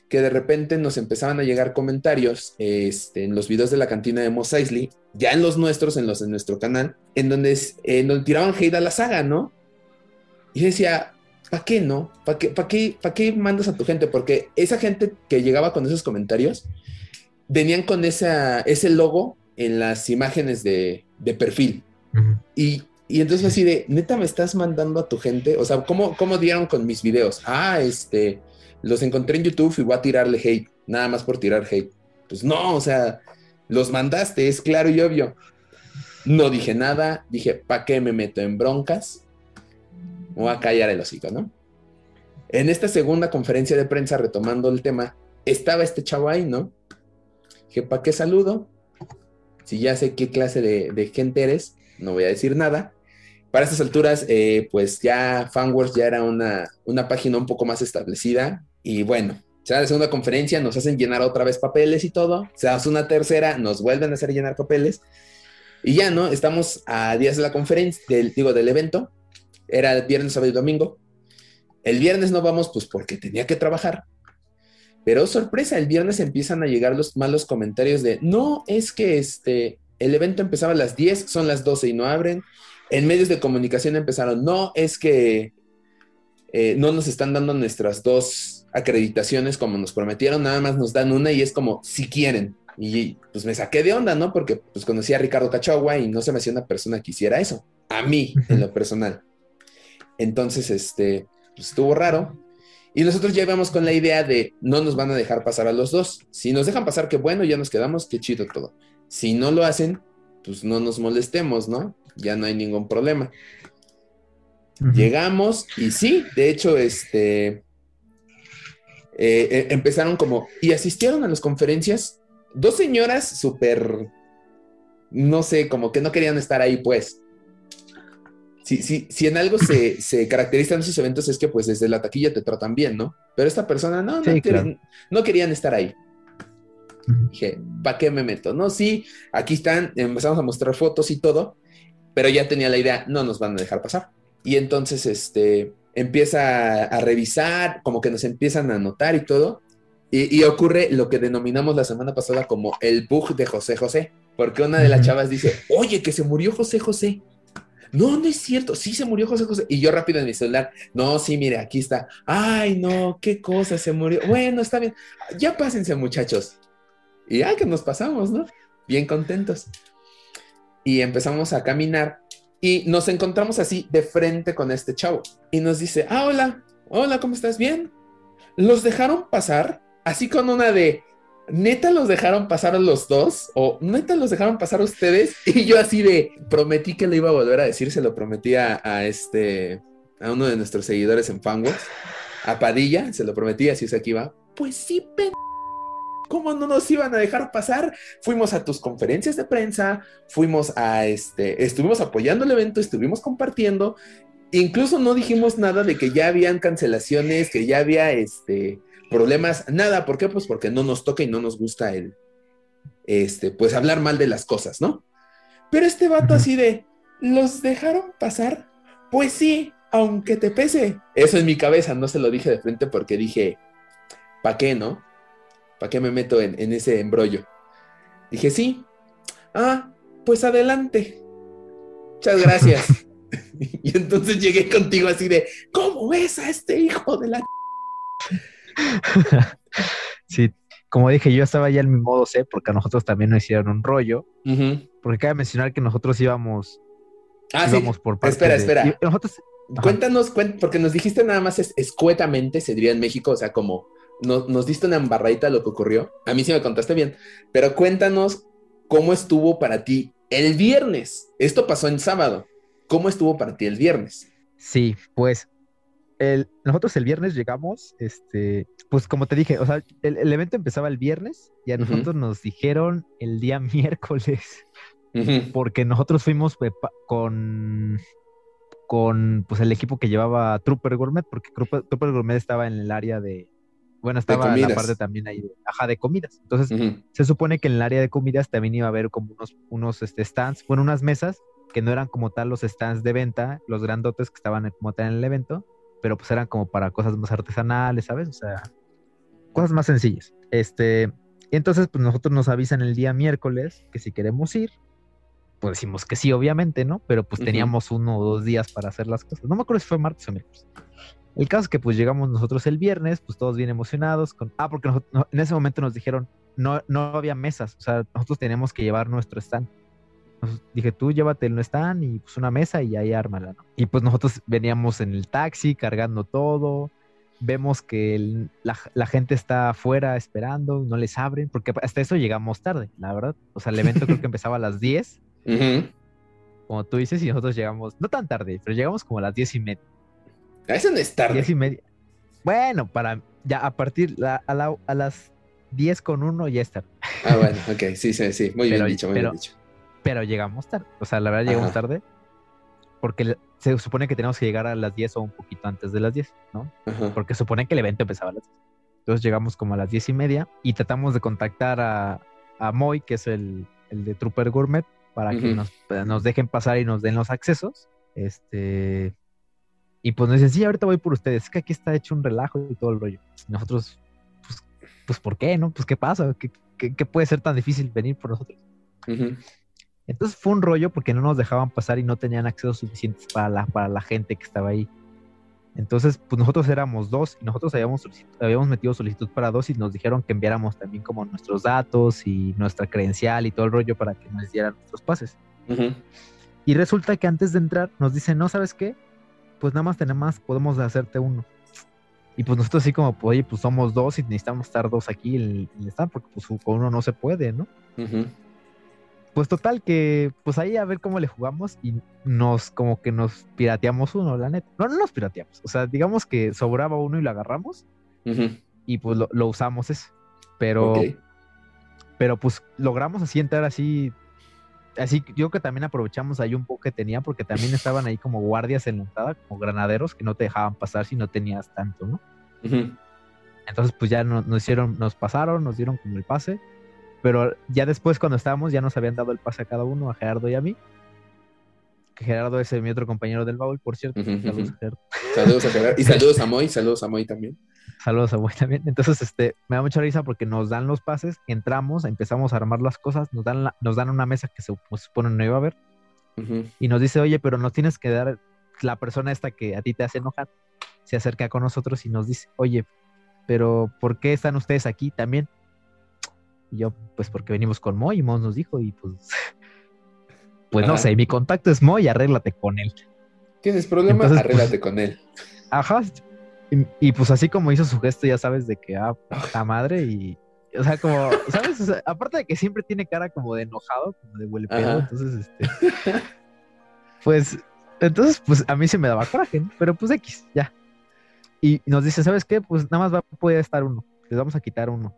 Speaker 1: que de repente nos empezaban a llegar comentarios este, en los videos de la cantina de Mos Eisley, ya en los nuestros, en los de nuestro canal, en donde, en donde tiraban hate a la saga, ¿no? Y decía, ¿para qué no? ¿Para qué, para qué, para qué mandas a tu gente? Porque esa gente que llegaba con esos comentarios venían con esa, ese logo en las imágenes de, de perfil. y, y, entonces así de, neta, me estás mandando a tu gente. O sea, ¿cómo, cómo dieron con mis videos? Ah, este, los encontré en YouTube y voy a tirarle hate, nada más por tirar hate. Pues no, o sea, los mandaste, es claro y obvio. No dije nada, dije, ¿para qué me meto en broncas? voy a callar el hocico, ¿no? En esta segunda conferencia de prensa, retomando el tema, estaba este chavo ahí, ¿no? Dije, ¿para qué saludo? Si ya sé qué clase de, gente eres, no voy a decir nada. Para estas alturas, eh, pues ya Fanworks ya era una, una página un poco más establecida, y bueno, se da la segunda conferencia, nos hacen llenar otra vez papeles y todo. Se hace una tercera, nos vuelven a hacer llenar papeles. Y ya, ¿no? Estamos a días de la conferencia, del, digo, del evento. Era el viernes, sábado y domingo. El viernes no vamos, pues porque tenía que trabajar. Pero sorpresa, el viernes empiezan a llegar los malos comentarios de, no, es que este, el evento empezaba a las 10, son las 12 y no abren. En medios de comunicación empezaron, no, es que eh, no nos están dando nuestras dos acreditaciones como nos prometieron, nada más nos dan una y es como si quieren. Y pues me saqué de onda, ¿no? Porque pues conocí a Ricardo Cachagua y no se me hacía una persona que hiciera eso, a mí en lo personal. Entonces, este, pues estuvo raro. Y nosotros ya íbamos con la idea de no nos van a dejar pasar a los dos. Si nos dejan pasar, qué bueno, ya nos quedamos, qué chido todo. Si no lo hacen, pues no nos molestemos, ¿no? Ya no hay ningún problema. Llegamos y sí, de hecho, este, eh, eh, empezaron como, y asistieron a las conferencias dos señoras súper, no sé, como que no querían estar ahí, pues. Si, si, si en algo se, se caracterizan esos eventos es que pues desde la taquilla te tratan bien, ¿no? Pero esta persona no, no, querían, estar ahí. Dije, ¿para qué me meto? No, sí, aquí están, empezamos a mostrar fotos y todo, pero ya tenía la idea, no nos van a dejar pasar. y entonces este, empieza a revisar, como que nos empiezan a anotar y todo. Y, ocurre lo que denominamos la semana pasada como el bug de José José, porque una de las chavas dice, oye, que se murió José José. No, no es cierto, sí se murió José José. Y yo rápido en mi celular, no, sí, mire, aquí está. Ay, no, qué cosa, se murió. Bueno, está bien. Ya pásense, muchachos. Y ya que nos pasamos, ¿no? Bien contentos. Y empezamos a caminar y nos encontramos así de frente con este chavo. Y nos dice, ah, hola, hola, ¿cómo estás? Bien. ¿Los dejaron pasar? Así con una de, neta los dejaron pasar los dos o neta los dejaron pasar a ustedes y yo así de prometí que le iba a volver a decir, se lo prometí a, este a uno de nuestros seguidores en Fangox, a Padilla, se lo prometí, así es aquí va. Pues sí, ¿Cómo no nos iban a dejar pasar? Fuimos a tus conferencias de prensa, fuimos a este, estuvimos apoyando el evento, estuvimos compartiendo, incluso no dijimos nada de que ya habían cancelaciones, que ya había este, problemas, nada, ¿por qué? Pues porque no nos toca y no nos gusta el, este, pues hablar mal de las cosas, ¿no? Pero este vato así de, ¿los dejaron pasar? Pues sí, aunque te pese. Eso en mi cabeza, no se lo dije de frente porque dije, ¿para qué, no? ¿Para qué me meto en, en ese embrollo? Dije, sí. Ah, pues adelante. Muchas gracias. y entonces llegué contigo así de, ¿cómo ves a este hijo de la...
Speaker 2: sí, como dije, yo estaba ya en mi modo C porque a nosotros también nos hicieron un rollo. Porque cabe mencionar que nosotros íbamos.
Speaker 1: Ah, íbamos por parte Espera, espera. Nosotros... Cuéntanos, porque nos dijiste nada más escuetamente, se diría en México, o sea, como nos diste una embarradita lo que ocurrió. A mí sí me contaste bien, pero cuéntanos cómo estuvo para ti el viernes. Esto pasó en sábado. ¿Cómo estuvo para ti el viernes?
Speaker 2: Sí, pues nosotros el viernes llegamos, este, pues como te dije, o sea, el, evento empezaba el viernes y a nosotros nos dijeron el día miércoles, porque nosotros fuimos con, con pues, el equipo que llevaba Trooper Gourmet, porque Trooper, Gourmet estaba en el área de, bueno, estaba la parte también ahí ajá, de comidas. Entonces, se supone que en el área de comidas también iba a haber como unos, unos este, stands, bueno, unas mesas que no eran como tal los stands de venta, los grandotes que estaban como tal en el evento, pero pues eran como para cosas más artesanales, ¿sabes? O sea, cosas más sencillas. Este, entonces pues nosotros nos avisan el día miércoles que si queremos ir, pues decimos que sí, obviamente, ¿no? Pero pues teníamos uno o dos días para hacer las cosas. No me acuerdo si fue martes o miércoles. El caso es que pues llegamos nosotros el viernes, pues todos bien emocionados. Con... Ah, porque en ese momento nos dijeron, no, no había mesas, o sea, nosotros teníamos que llevar nuestro stand dije, tú llévate el no stand y pues una mesa y ahí ármala, ¿no? Y pues nosotros veníamos en el taxi cargando todo, vemos que la, gente está afuera esperando, no les abren, porque hasta eso llegamos tarde, la verdad. O sea, el evento creo que empezaba a las 10, como tú dices, y nosotros llegamos, no tan tarde, pero llegamos como a las 10 y media.
Speaker 1: A eso no es tarde.
Speaker 2: 10 y media. Bueno, para ya a partir a, las 10 con 1 ya está.
Speaker 1: Ah, bueno, ok, sí, sí, sí, muy bien dicho, muy bien dicho
Speaker 2: pero llegamos tarde. O sea, la verdad llegamos tarde porque se supone que tenemos que llegar a las 10 o un poquito antes de las 10, ¿no? Porque supone que el evento empezaba a las 10. Entonces llegamos como a las 10 y media y tratamos de contactar a, a Moy, que es el, el, de Trooper Gourmet, para que nos, nos, dejen pasar y nos den los accesos. Este. Y pues nos dicen, sí, ahorita voy por ustedes. Es que aquí está hecho un relajo y todo el rollo. nosotros, pues, pues, ¿por qué, no? Pues, ¿qué pasa? ¿Qué, qué, puede ser tan difícil venir por nosotros? Entonces fue un rollo porque no nos dejaban pasar y no tenían acceso suficientes para la, para la gente que estaba ahí. Entonces, pues nosotros éramos dos y nosotros habíamos, habíamos metido solicitud para dos y nos dijeron que enviáramos también como nuestros datos y nuestra credencial y todo el rollo para que nos dieran nuestros pases. Y resulta que antes de entrar nos dicen, no, ¿sabes qué? Pues nada más tenemos, podemos hacerte uno. Y pues nosotros así como, oye, pues somos dos y necesitamos estar dos aquí en el, stand porque pues con uno no se puede, ¿no? Pues total que, pues ahí a ver cómo le jugamos y nos, como que nos pirateamos uno, la neta. No, no nos pirateamos. O sea, digamos que sobraba uno y lo agarramos y pues lo, usamos eso. Pero, pero pues logramos así entrar así. Así yo creo que también aprovechamos ahí un poco que tenía porque también estaban ahí como guardias en la entrada, como granaderos que no te dejaban pasar si no tenías tanto, ¿no? Entonces pues ya nos hicieron, nos pasaron, nos dieron como el pase pero ya después, cuando estábamos, ya nos habían dado el pase a cada uno, a Gerardo y a mí. que Gerardo es mi otro compañero del baúl, por cierto.
Speaker 1: saludos, a Gerardo. saludos a Gerardo. Y saludos a Moy, saludos a Moy también.
Speaker 2: Saludos a Moy también. Entonces, este, me da mucha risa porque nos dan los pases, entramos, empezamos a armar las cosas, nos dan, nos dan una mesa que se supone no iba a haber. Y nos dice, oye, pero nos tienes que dar la persona esta que a ti te hace enojar. Se acerca con nosotros y nos dice, oye, pero ¿por qué están ustedes aquí también? Y yo, pues porque venimos con Moy y Moy nos dijo y pues pues no sé, mi contacto es Moy, arréglate con él.
Speaker 1: ¿Tienes problemas? Pues, arréglate con él.
Speaker 2: Ajá. Y, pues así como hizo su gesto, ya sabes, de que, ah, puta madre, y, o sea, como, ¿sabes? aparte de que siempre tiene cara como de enojado, como de huele pedo, entonces, este, pues, entonces, pues a mí se me daba coraje, ¿no? Pero pues X, ya. Y nos dice, ¿sabes qué? Pues nada más va a poder estar uno, les vamos a quitar uno.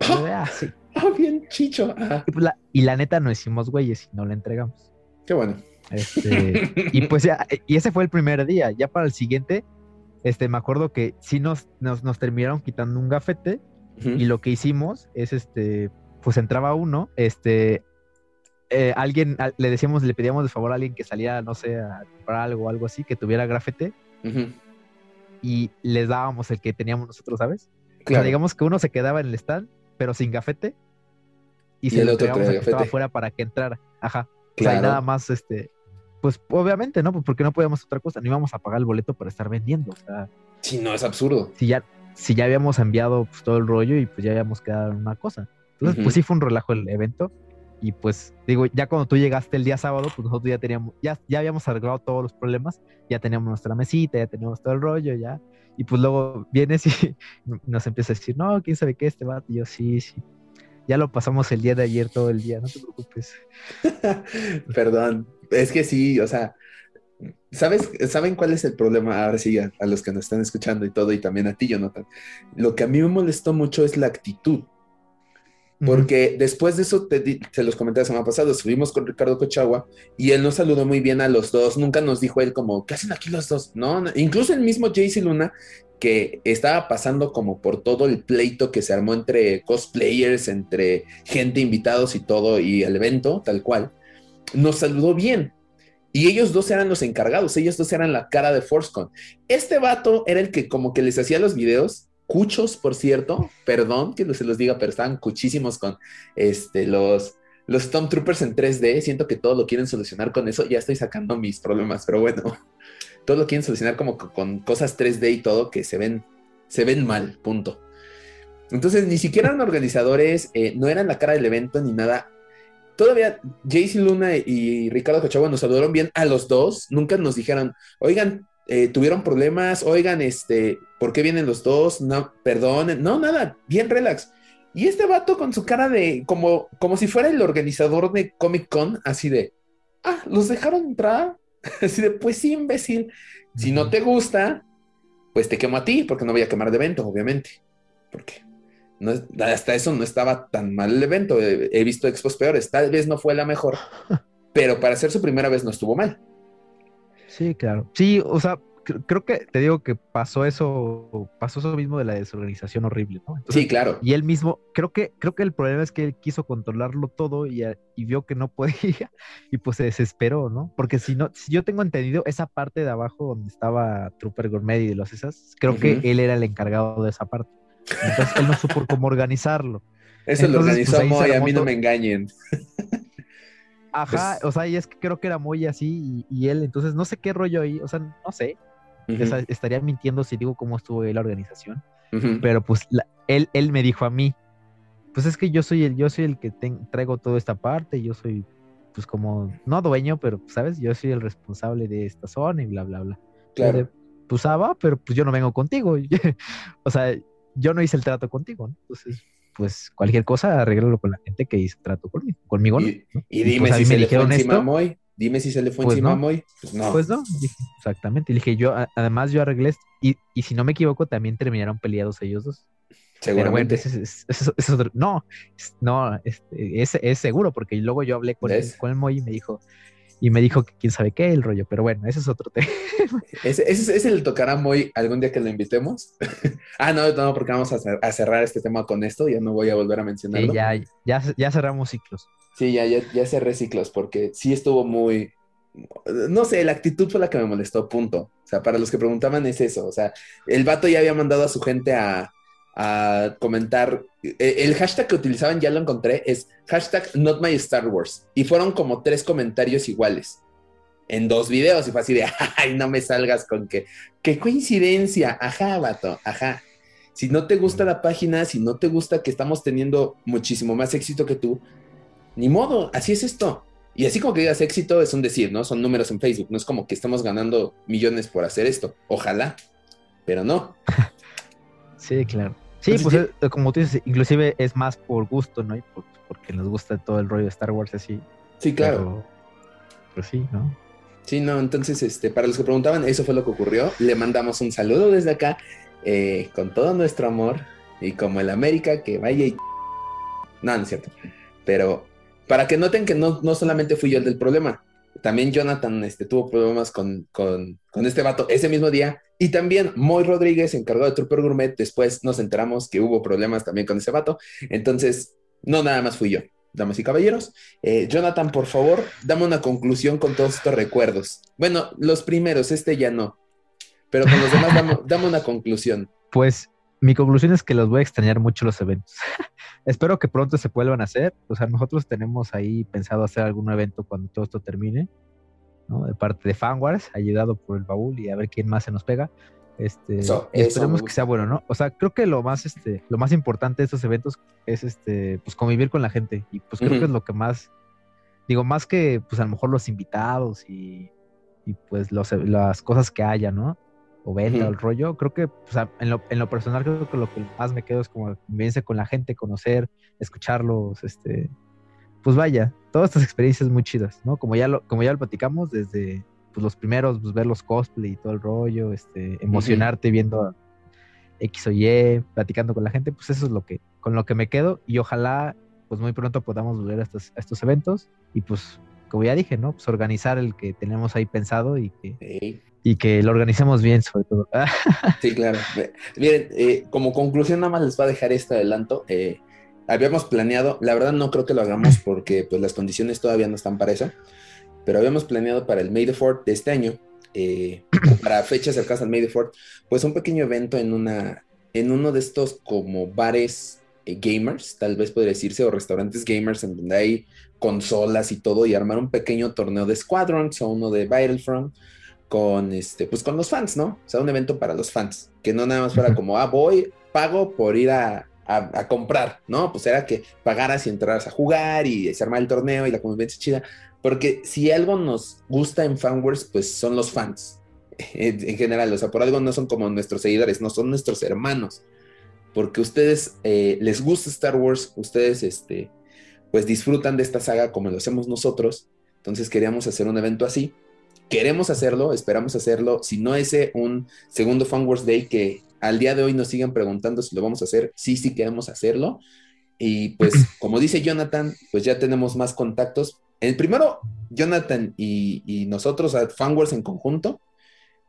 Speaker 1: ah, sí. Ah, bien, chicho.
Speaker 2: Pues, y, la, neta no hicimos güeyes y no la entregamos.
Speaker 1: Qué bueno.
Speaker 2: Este, y pues ya, y ese fue el primer día. Ya para el siguiente, este, me acuerdo que sí nos, nos, terminaron quitando un gafete y lo que hicimos es, este, pues entraba uno, este, eh, alguien, le decíamos, le pedíamos de favor a alguien que saliera, no sé, a comprar algo o algo así, que tuviera grafete y les dábamos el que teníamos nosotros, ¿sabes? Claro. digamos que uno se quedaba en el stand, pero sin gafete y, se el lo otro que estaba afuera para que entrara. Ajá. Claro. nada más, este, pues obviamente, ¿no? Pues porque no podíamos otra cosa, no íbamos a pagar el boleto para estar vendiendo. O sea,
Speaker 1: sí, no, es absurdo.
Speaker 2: Si ya, si ya habíamos enviado pues, todo el rollo y pues ya habíamos quedado en una cosa. Entonces, pues sí fue un relajo el evento. Y pues, digo, ya cuando tú llegaste el día sábado, pues nosotros ya teníamos, ya, ya habíamos arreglado todos los problemas, ya teníamos nuestra mesita, ya teníamos todo el rollo, ya. Y pues luego vienes y nos empieza a decir, no, quién sabe qué, este va. Y yo, sí, sí, ya lo pasamos el día de ayer todo el día, no te preocupes.
Speaker 1: Perdón, es que sí, o sea, ¿sabes, ¿saben cuál es el problema? Ahora sí, a, los que nos están escuchando y todo, y también a ti, Jonathan. Lo que a mí me molestó mucho es la actitud. Porque después de eso, te, los comenté la semana pasada, subimos con Ricardo Cochagua y él nos saludó muy bien a los dos. Nunca nos dijo él como, ¿qué hacen aquí los dos? No, incluso el mismo Jaycee Luna que estaba pasando como por todo el pleito que se armó entre cosplayers, entre gente, invitados y todo, y el evento, tal cual, nos saludó bien. Y ellos dos eran los encargados, ellos dos eran la cara de ForceCon. Este vato era el que como que les hacía los videos, cuchos, por cierto, perdón que no se los diga, pero estaban cuchísimos con este, los, los Stormtroopers en 3D. Siento que todo lo quieren solucionar con eso. Ya estoy sacando mis problemas, pero bueno todo lo quieren solucionar como con cosas 3D y todo que se ven, se ven mal, punto. Entonces, ni siquiera eran organizadores, eh, no eran la cara del evento ni nada. Todavía Jaycee Luna y Ricardo Cachagua nos saludaron bien a los dos. Nunca nos dijeron, oigan, eh, tuvieron problemas, oigan, este, ¿por qué vienen los dos? No, perdonen, no, nada, bien relax. Y este vato con su cara de, como, como si fuera el organizador de Comic Con, así de, ah, los dejaron entrar, Así de, pues sí, imbécil. Si no te gusta, pues te quemo a ti, porque no voy a quemar de evento, obviamente. Porque no, hasta eso no estaba tan mal el evento. He, visto expos peores. Tal vez no fue la mejor, pero para ser su primera vez no estuvo mal.
Speaker 2: Sí, claro. Sí, o sea, creo que te digo que pasó eso, pasó eso mismo de la desorganización horrible, ¿no?
Speaker 1: sí, claro.
Speaker 2: Y él mismo, creo que, creo que el problema es que él quiso controlarlo todo y, vio que no podía y pues se desesperó, ¿no? Porque si no, si yo tengo entendido, esa parte de abajo donde estaba Trooper Gourmet y de los esas, creo que él era el encargado de esa parte. Entonces él no supo cómo organizarlo.
Speaker 1: Eso lo organizó pues, a mí no me engañen.
Speaker 2: Ajá, pues o sea, y es que creo que era muy así y, y, él, entonces no sé qué rollo ahí, o sea, no sé estaría mintiendo si digo cómo estuvo ahí la organización. Pero pues él, él me dijo a mí, pues es que yo soy el, yo soy el que traigo toda esta parte, yo soy pues como, no dueño, pero sabes, yo soy el responsable de esta zona y bla, bla, bla. Claro. pues ah, va, pero pues yo no vengo contigo. o sea, yo no hice el trato contigo, Entonces, pues cualquier cosa arréglalo con la gente que hizo trato conmigo, conmigo
Speaker 1: y, Y, dime pues, si me dijeron esto, Dime si se le fue pues encima a Moy. Pues no.
Speaker 2: Pues no, exactamente. Y dije, yo, además yo arreglé esto. Y, y, si no me equivoco, también terminaron peleados ellos dos.
Speaker 1: Seguramente.
Speaker 2: no, no, este, es, es, seguro, porque luego yo hablé con, con el Moy y me dijo, y me dijo que quién sabe qué el rollo, pero bueno, ese es otro tema.
Speaker 1: ¿Ese, ese, ese le tocará a Moy algún día que lo invitemos? ah, no, no, porque vamos a, cerrar este tema con esto, ya no voy a volver a mencionarlo.
Speaker 2: ya, ya, ya cerramos ciclos.
Speaker 1: Sí, ya, ya, ya cerré ciclos porque sí estuvo muy, no sé, la actitud fue la que me molestó, punto. O sea, para los que preguntaban es eso. O sea, el vato ya había mandado a su gente a, comentar. E, el hashtag que utilizaban, ya lo encontré, es hashtag not my Star Wars. Y fueron como tres comentarios iguales en dos videos. Y fue así de, ay, no me salgas con que, qué coincidencia. Ajá, vato, ajá. Si no te gusta la página, si no te gusta que estamos teniendo muchísimo más éxito que tú, ni modo, así es esto. Y así como que digas éxito es un decir, ¿no? Son números en Facebook, no es como que estamos ganando millones por hacer esto. Ojalá, pero no.
Speaker 2: sí, claro. Sí, pues eh, como tú dices, inclusive es más por gusto, ¿no? Y porque nos gusta todo el rollo de Star Wars así.
Speaker 1: Sí, claro.
Speaker 2: Pero, sí, ¿no?
Speaker 1: Sí, no, entonces, este, para los que preguntaban, eso fue lo que ocurrió. Le mandamos un saludo desde acá, eh, con todo nuestro amor, y como el América, que vaya y... No, no es cierto. Pero para que noten que no, no solamente fui yo el del problema, también Jonathan este, tuvo problemas con, con, con, este vato ese mismo día. Y también Moy Rodríguez, encargado de Trooper Gourmet, después nos enteramos que hubo problemas también con ese vato. Entonces, no nada más fui yo, damas y caballeros. Eh, Jonathan, por favor, dame una conclusión con todos estos recuerdos. Bueno, los primeros, este ya no. Pero con los demás, dame, dame una conclusión.
Speaker 2: Pues mi conclusión es que los voy a extrañar mucho los eventos. Espero que pronto se vuelvan a hacer. O sea, nosotros tenemos ahí pensado hacer algún evento cuando todo esto termine, ¿no? De parte de Fanwars, ayudado por el baúl y a ver quién más se nos pega. Este, esperemos que sea bueno, ¿no? O sea, creo que lo más, este, lo más importante de estos eventos es, este, pues convivir con la gente y pues creo que es lo que más, digo, más que, pues a lo mejor los invitados y, y pues los, las cosas que haya, ¿no? O venta el rollo, creo que o sea, en, lo, en, lo, personal creo que lo que más me quedo es como convivencia con la gente, conocer, escucharlos, este, pues vaya, todas estas experiencias muy chidas, ¿no? Como ya lo, como ya lo platicamos desde pues, los primeros, pues ver los cosplay y todo el rollo, este, emocionarte viendo X o Y, platicando con la gente, pues eso es lo que, con lo que me quedo y ojalá pues muy pronto podamos volver a estos, a estos eventos y pues como ya dije, ¿no? Pues organizar el que tenemos ahí pensado y que, y que lo organicemos bien, sobre todo.
Speaker 1: sí, claro. Miren, eh, como conclusión, nada más les va a dejar este adelanto. Eh, habíamos planeado, la verdad no creo que lo hagamos porque pues las condiciones todavía no están para eso, pero habíamos planeado para el May the 4 de este año, eh, para fechas cercanas al May the 4 pues un pequeño evento en una, en uno de estos como bares gamers, tal vez podría decirse, o restaurantes gamers en donde hay consolas y todo, y armar un pequeño torneo de Squadrons o uno de Battlefront con este, pues con los fans, ¿no? O sea, un evento para los fans, que no nada más fuera como, ah, voy, pago por ir a, comprar, ¿no? Pues era que pagaras y entraras a jugar y se armar el torneo y la convivencia chida. Porque si algo nos gusta en Fanwars, pues son los fans. En, general, o sea, por algo no son como nuestros seguidores, no son nuestros hermanos. Porque ustedes eh, les gusta Star Wars, ustedes, este, pues disfrutan de esta saga como lo hacemos nosotros. Entonces queríamos hacer un evento así queremos hacerlo, esperamos hacerlo. Si no es un segundo Fan Wars Day que al día de hoy nos sigan preguntando si lo vamos a hacer, sí, sí queremos hacerlo. Y pues, como dice Jonathan, pues ya tenemos más contactos. El primero, Jonathan y, nosotros, a Wars en conjunto,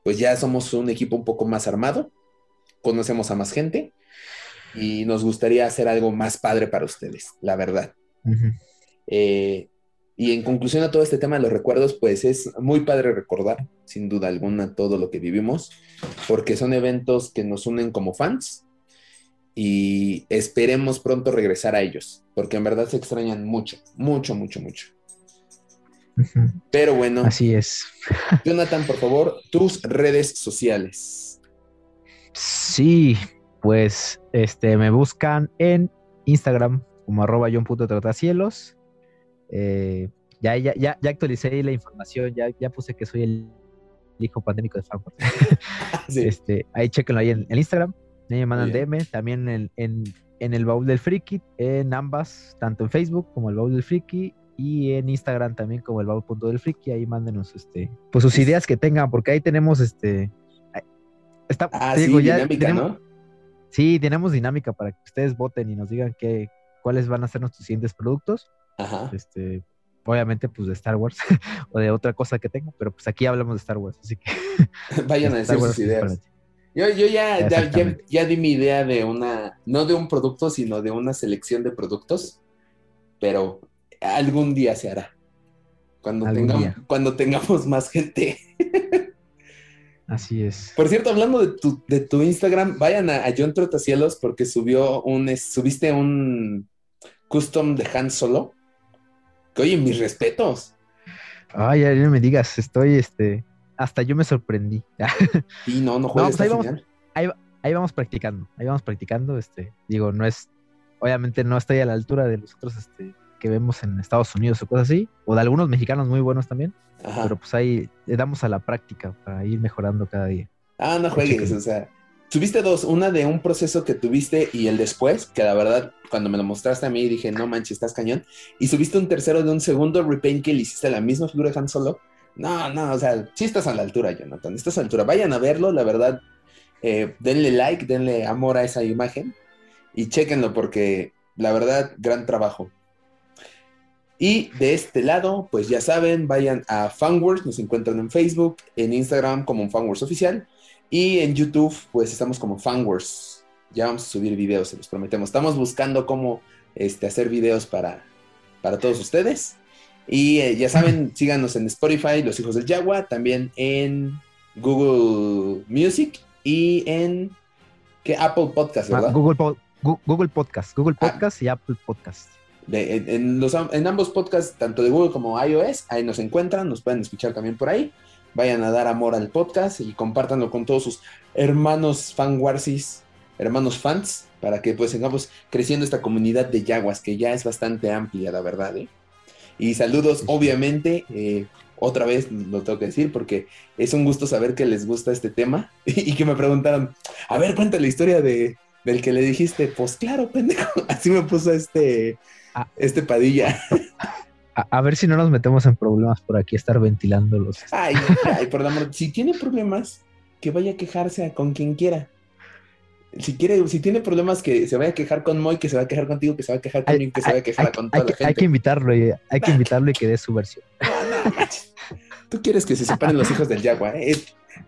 Speaker 1: pues ya somos un equipo un poco más armado, conocemos a más gente y nos gustaría hacer algo más padre para ustedes, la verdad. Y en conclusión a todo este tema de los recuerdos, pues es muy padre recordar, sin duda alguna, todo lo que vivimos, porque son eventos que nos unen como fans y esperemos pronto regresar a ellos, porque en verdad se extrañan mucho, mucho, mucho, mucho. Pero bueno.
Speaker 2: Así es.
Speaker 1: Jonathan, por favor, tus redes sociales.
Speaker 2: Sí, pues este me buscan en Instagram como arroba john.tratacielos eh, ya, ya, ya, ya, actualicé la información, ya, ya puse que soy el hijo pandémico de Frankfurt. este, ahí chequenlo ahí en, Instagram, ahí me mandan DM, también en, en, en, el baúl del friki, en ambas, tanto en Facebook como el baúl del friki y en Instagram también como el baúl del friki, ahí mándenos este, pues sus ideas que tengan, porque ahí tenemos este...
Speaker 1: Está, ah, sí, ya dinámica,
Speaker 2: ¿no? Sí, tenemos dinámica para que ustedes voten y nos digan qué, cuáles van a ser nuestros siguientes productos. Ajá. Este, obviamente, pues de Star Wars o de otra cosa que tenga, pero pues aquí hablamos de Star Wars, así que.
Speaker 1: Vayan a decir sus ideas. Yo, yo ya, ya, di mi idea de una, no de un producto, sino de una selección de productos, pero algún día se hará. cuando, tengamos, cuando tengamos más gente.
Speaker 2: Así es.
Speaker 1: Por cierto, hablando de tu, de tu Instagram, vayan a, John Trotacielos porque subió un, subiste un custom de Han Solo. Que oye, mis respetos.
Speaker 2: Ay, ya no me digas, estoy, este, hasta yo me sorprendí.
Speaker 1: Y no, no juegues
Speaker 2: pues ahí, vamos, ahí, vamos practicando, ahí vamos practicando, este, digo, no es, obviamente no estoy a la altura de los otros, este, que vemos en Estados Unidos o cosas así, o de algunos mexicanos muy buenos también, pero pues ahí le damos a la práctica para ir mejorando cada día.
Speaker 1: Ah, no juegues, o sea, tuviste dos, una de un proceso que tuviste y el después, que la verdad, cuando me lo mostraste a mí dije, no manches, estás cañón, y subiste un tercero de un segundo repaint que le hiciste la misma figura de Han Solo. No, no, o sea, sí estás a la altura, Jonathan, estás a la altura. Vayan a verlo, la verdad, eh, denle like, denle amor a esa imagen y chequenlo porque la verdad, gran trabajo. Y de este lado, pues ya saben, vayan a Fanworks, nos encuentran en Facebook, en Instagram como Fanworks Oficial y en YouTube, pues estamos como Fanworks. Ya vamos a subir videos, se los prometemos. Estamos buscando cómo este, hacer videos para, para todos ustedes. Y eh, ya saben, síganos en Spotify, Los Hijos del Yagua, también en Google Music y en ¿qué? Apple Podcast, ¿verdad?
Speaker 2: Google, Google Podcast, Google ah. Podcast y Apple Podcast
Speaker 1: en, los, en ambos podcasts, tanto de Google como iOS, ahí nos encuentran, nos pueden escuchar también por ahí. Vayan a dar amor al podcast y compártanlo con todos sus hermanos fanwarsis, hermanos fans, para que pues sigamos creciendo esta comunidad de yaguas, que ya es bastante amplia, la verdad. ¿eh? Y saludos, obviamente, eh, otra vez lo tengo que decir, porque es un gusto saber que les gusta este tema y que me preguntaron, a ver, cuenta la historia de, del que le dijiste, pues claro, pendejo, así me puso este este Padilla.
Speaker 2: A, ver si no nos metemos en problemas por aquí, estar ventilándolos.
Speaker 1: Ay, ay, por amor, si tiene problemas, que vaya a quejarse con quien quiera. Si quiere, si tiene problemas, que se vaya a quejar con Moy, que se va a quejar contigo, que se va a quejar conmigo, que se va a quejar con toda la gente.
Speaker 2: Hay que invitarlo, y, hay que invitarlo y que dé su versión.
Speaker 1: Tú quieres que se separen los hijos del Jaguar, ¿eh?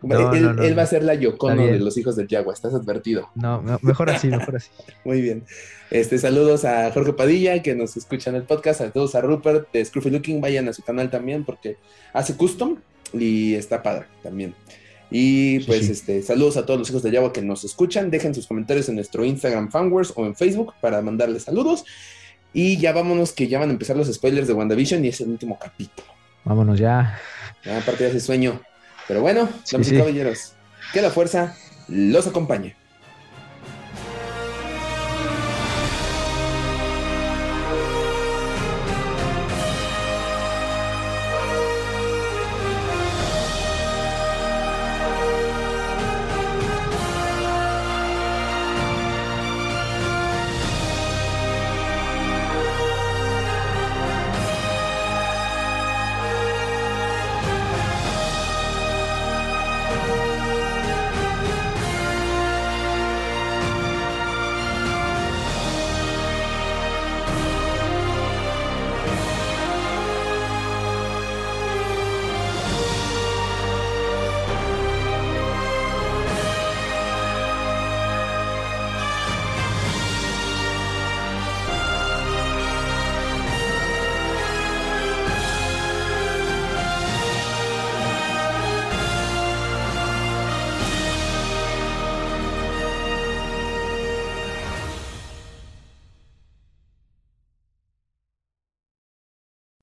Speaker 1: Él, va a ser la Yocono de los hijos del Yagua, estás advertido.
Speaker 2: No, mejor así, mejor así.
Speaker 1: Muy bien. Este, saludos a Jorge Padilla, que nos escucha en el podcast, a todos a Rupert de Scruffy Looking, vayan a su canal también porque hace custom y está padre también. Y pues este, saludos a todos los hijos del Yagua que nos escuchan, dejen sus comentarios en nuestro Instagram Fanwars o en Facebook para mandarles saludos. Y ya vámonos que ya van a empezar los spoilers de WandaVision y es el último capítulo.
Speaker 2: Vámonos ya.
Speaker 1: Ya aparte de ese sueño. Pero bueno, damas y caballeros, que la fuerza los acompañe.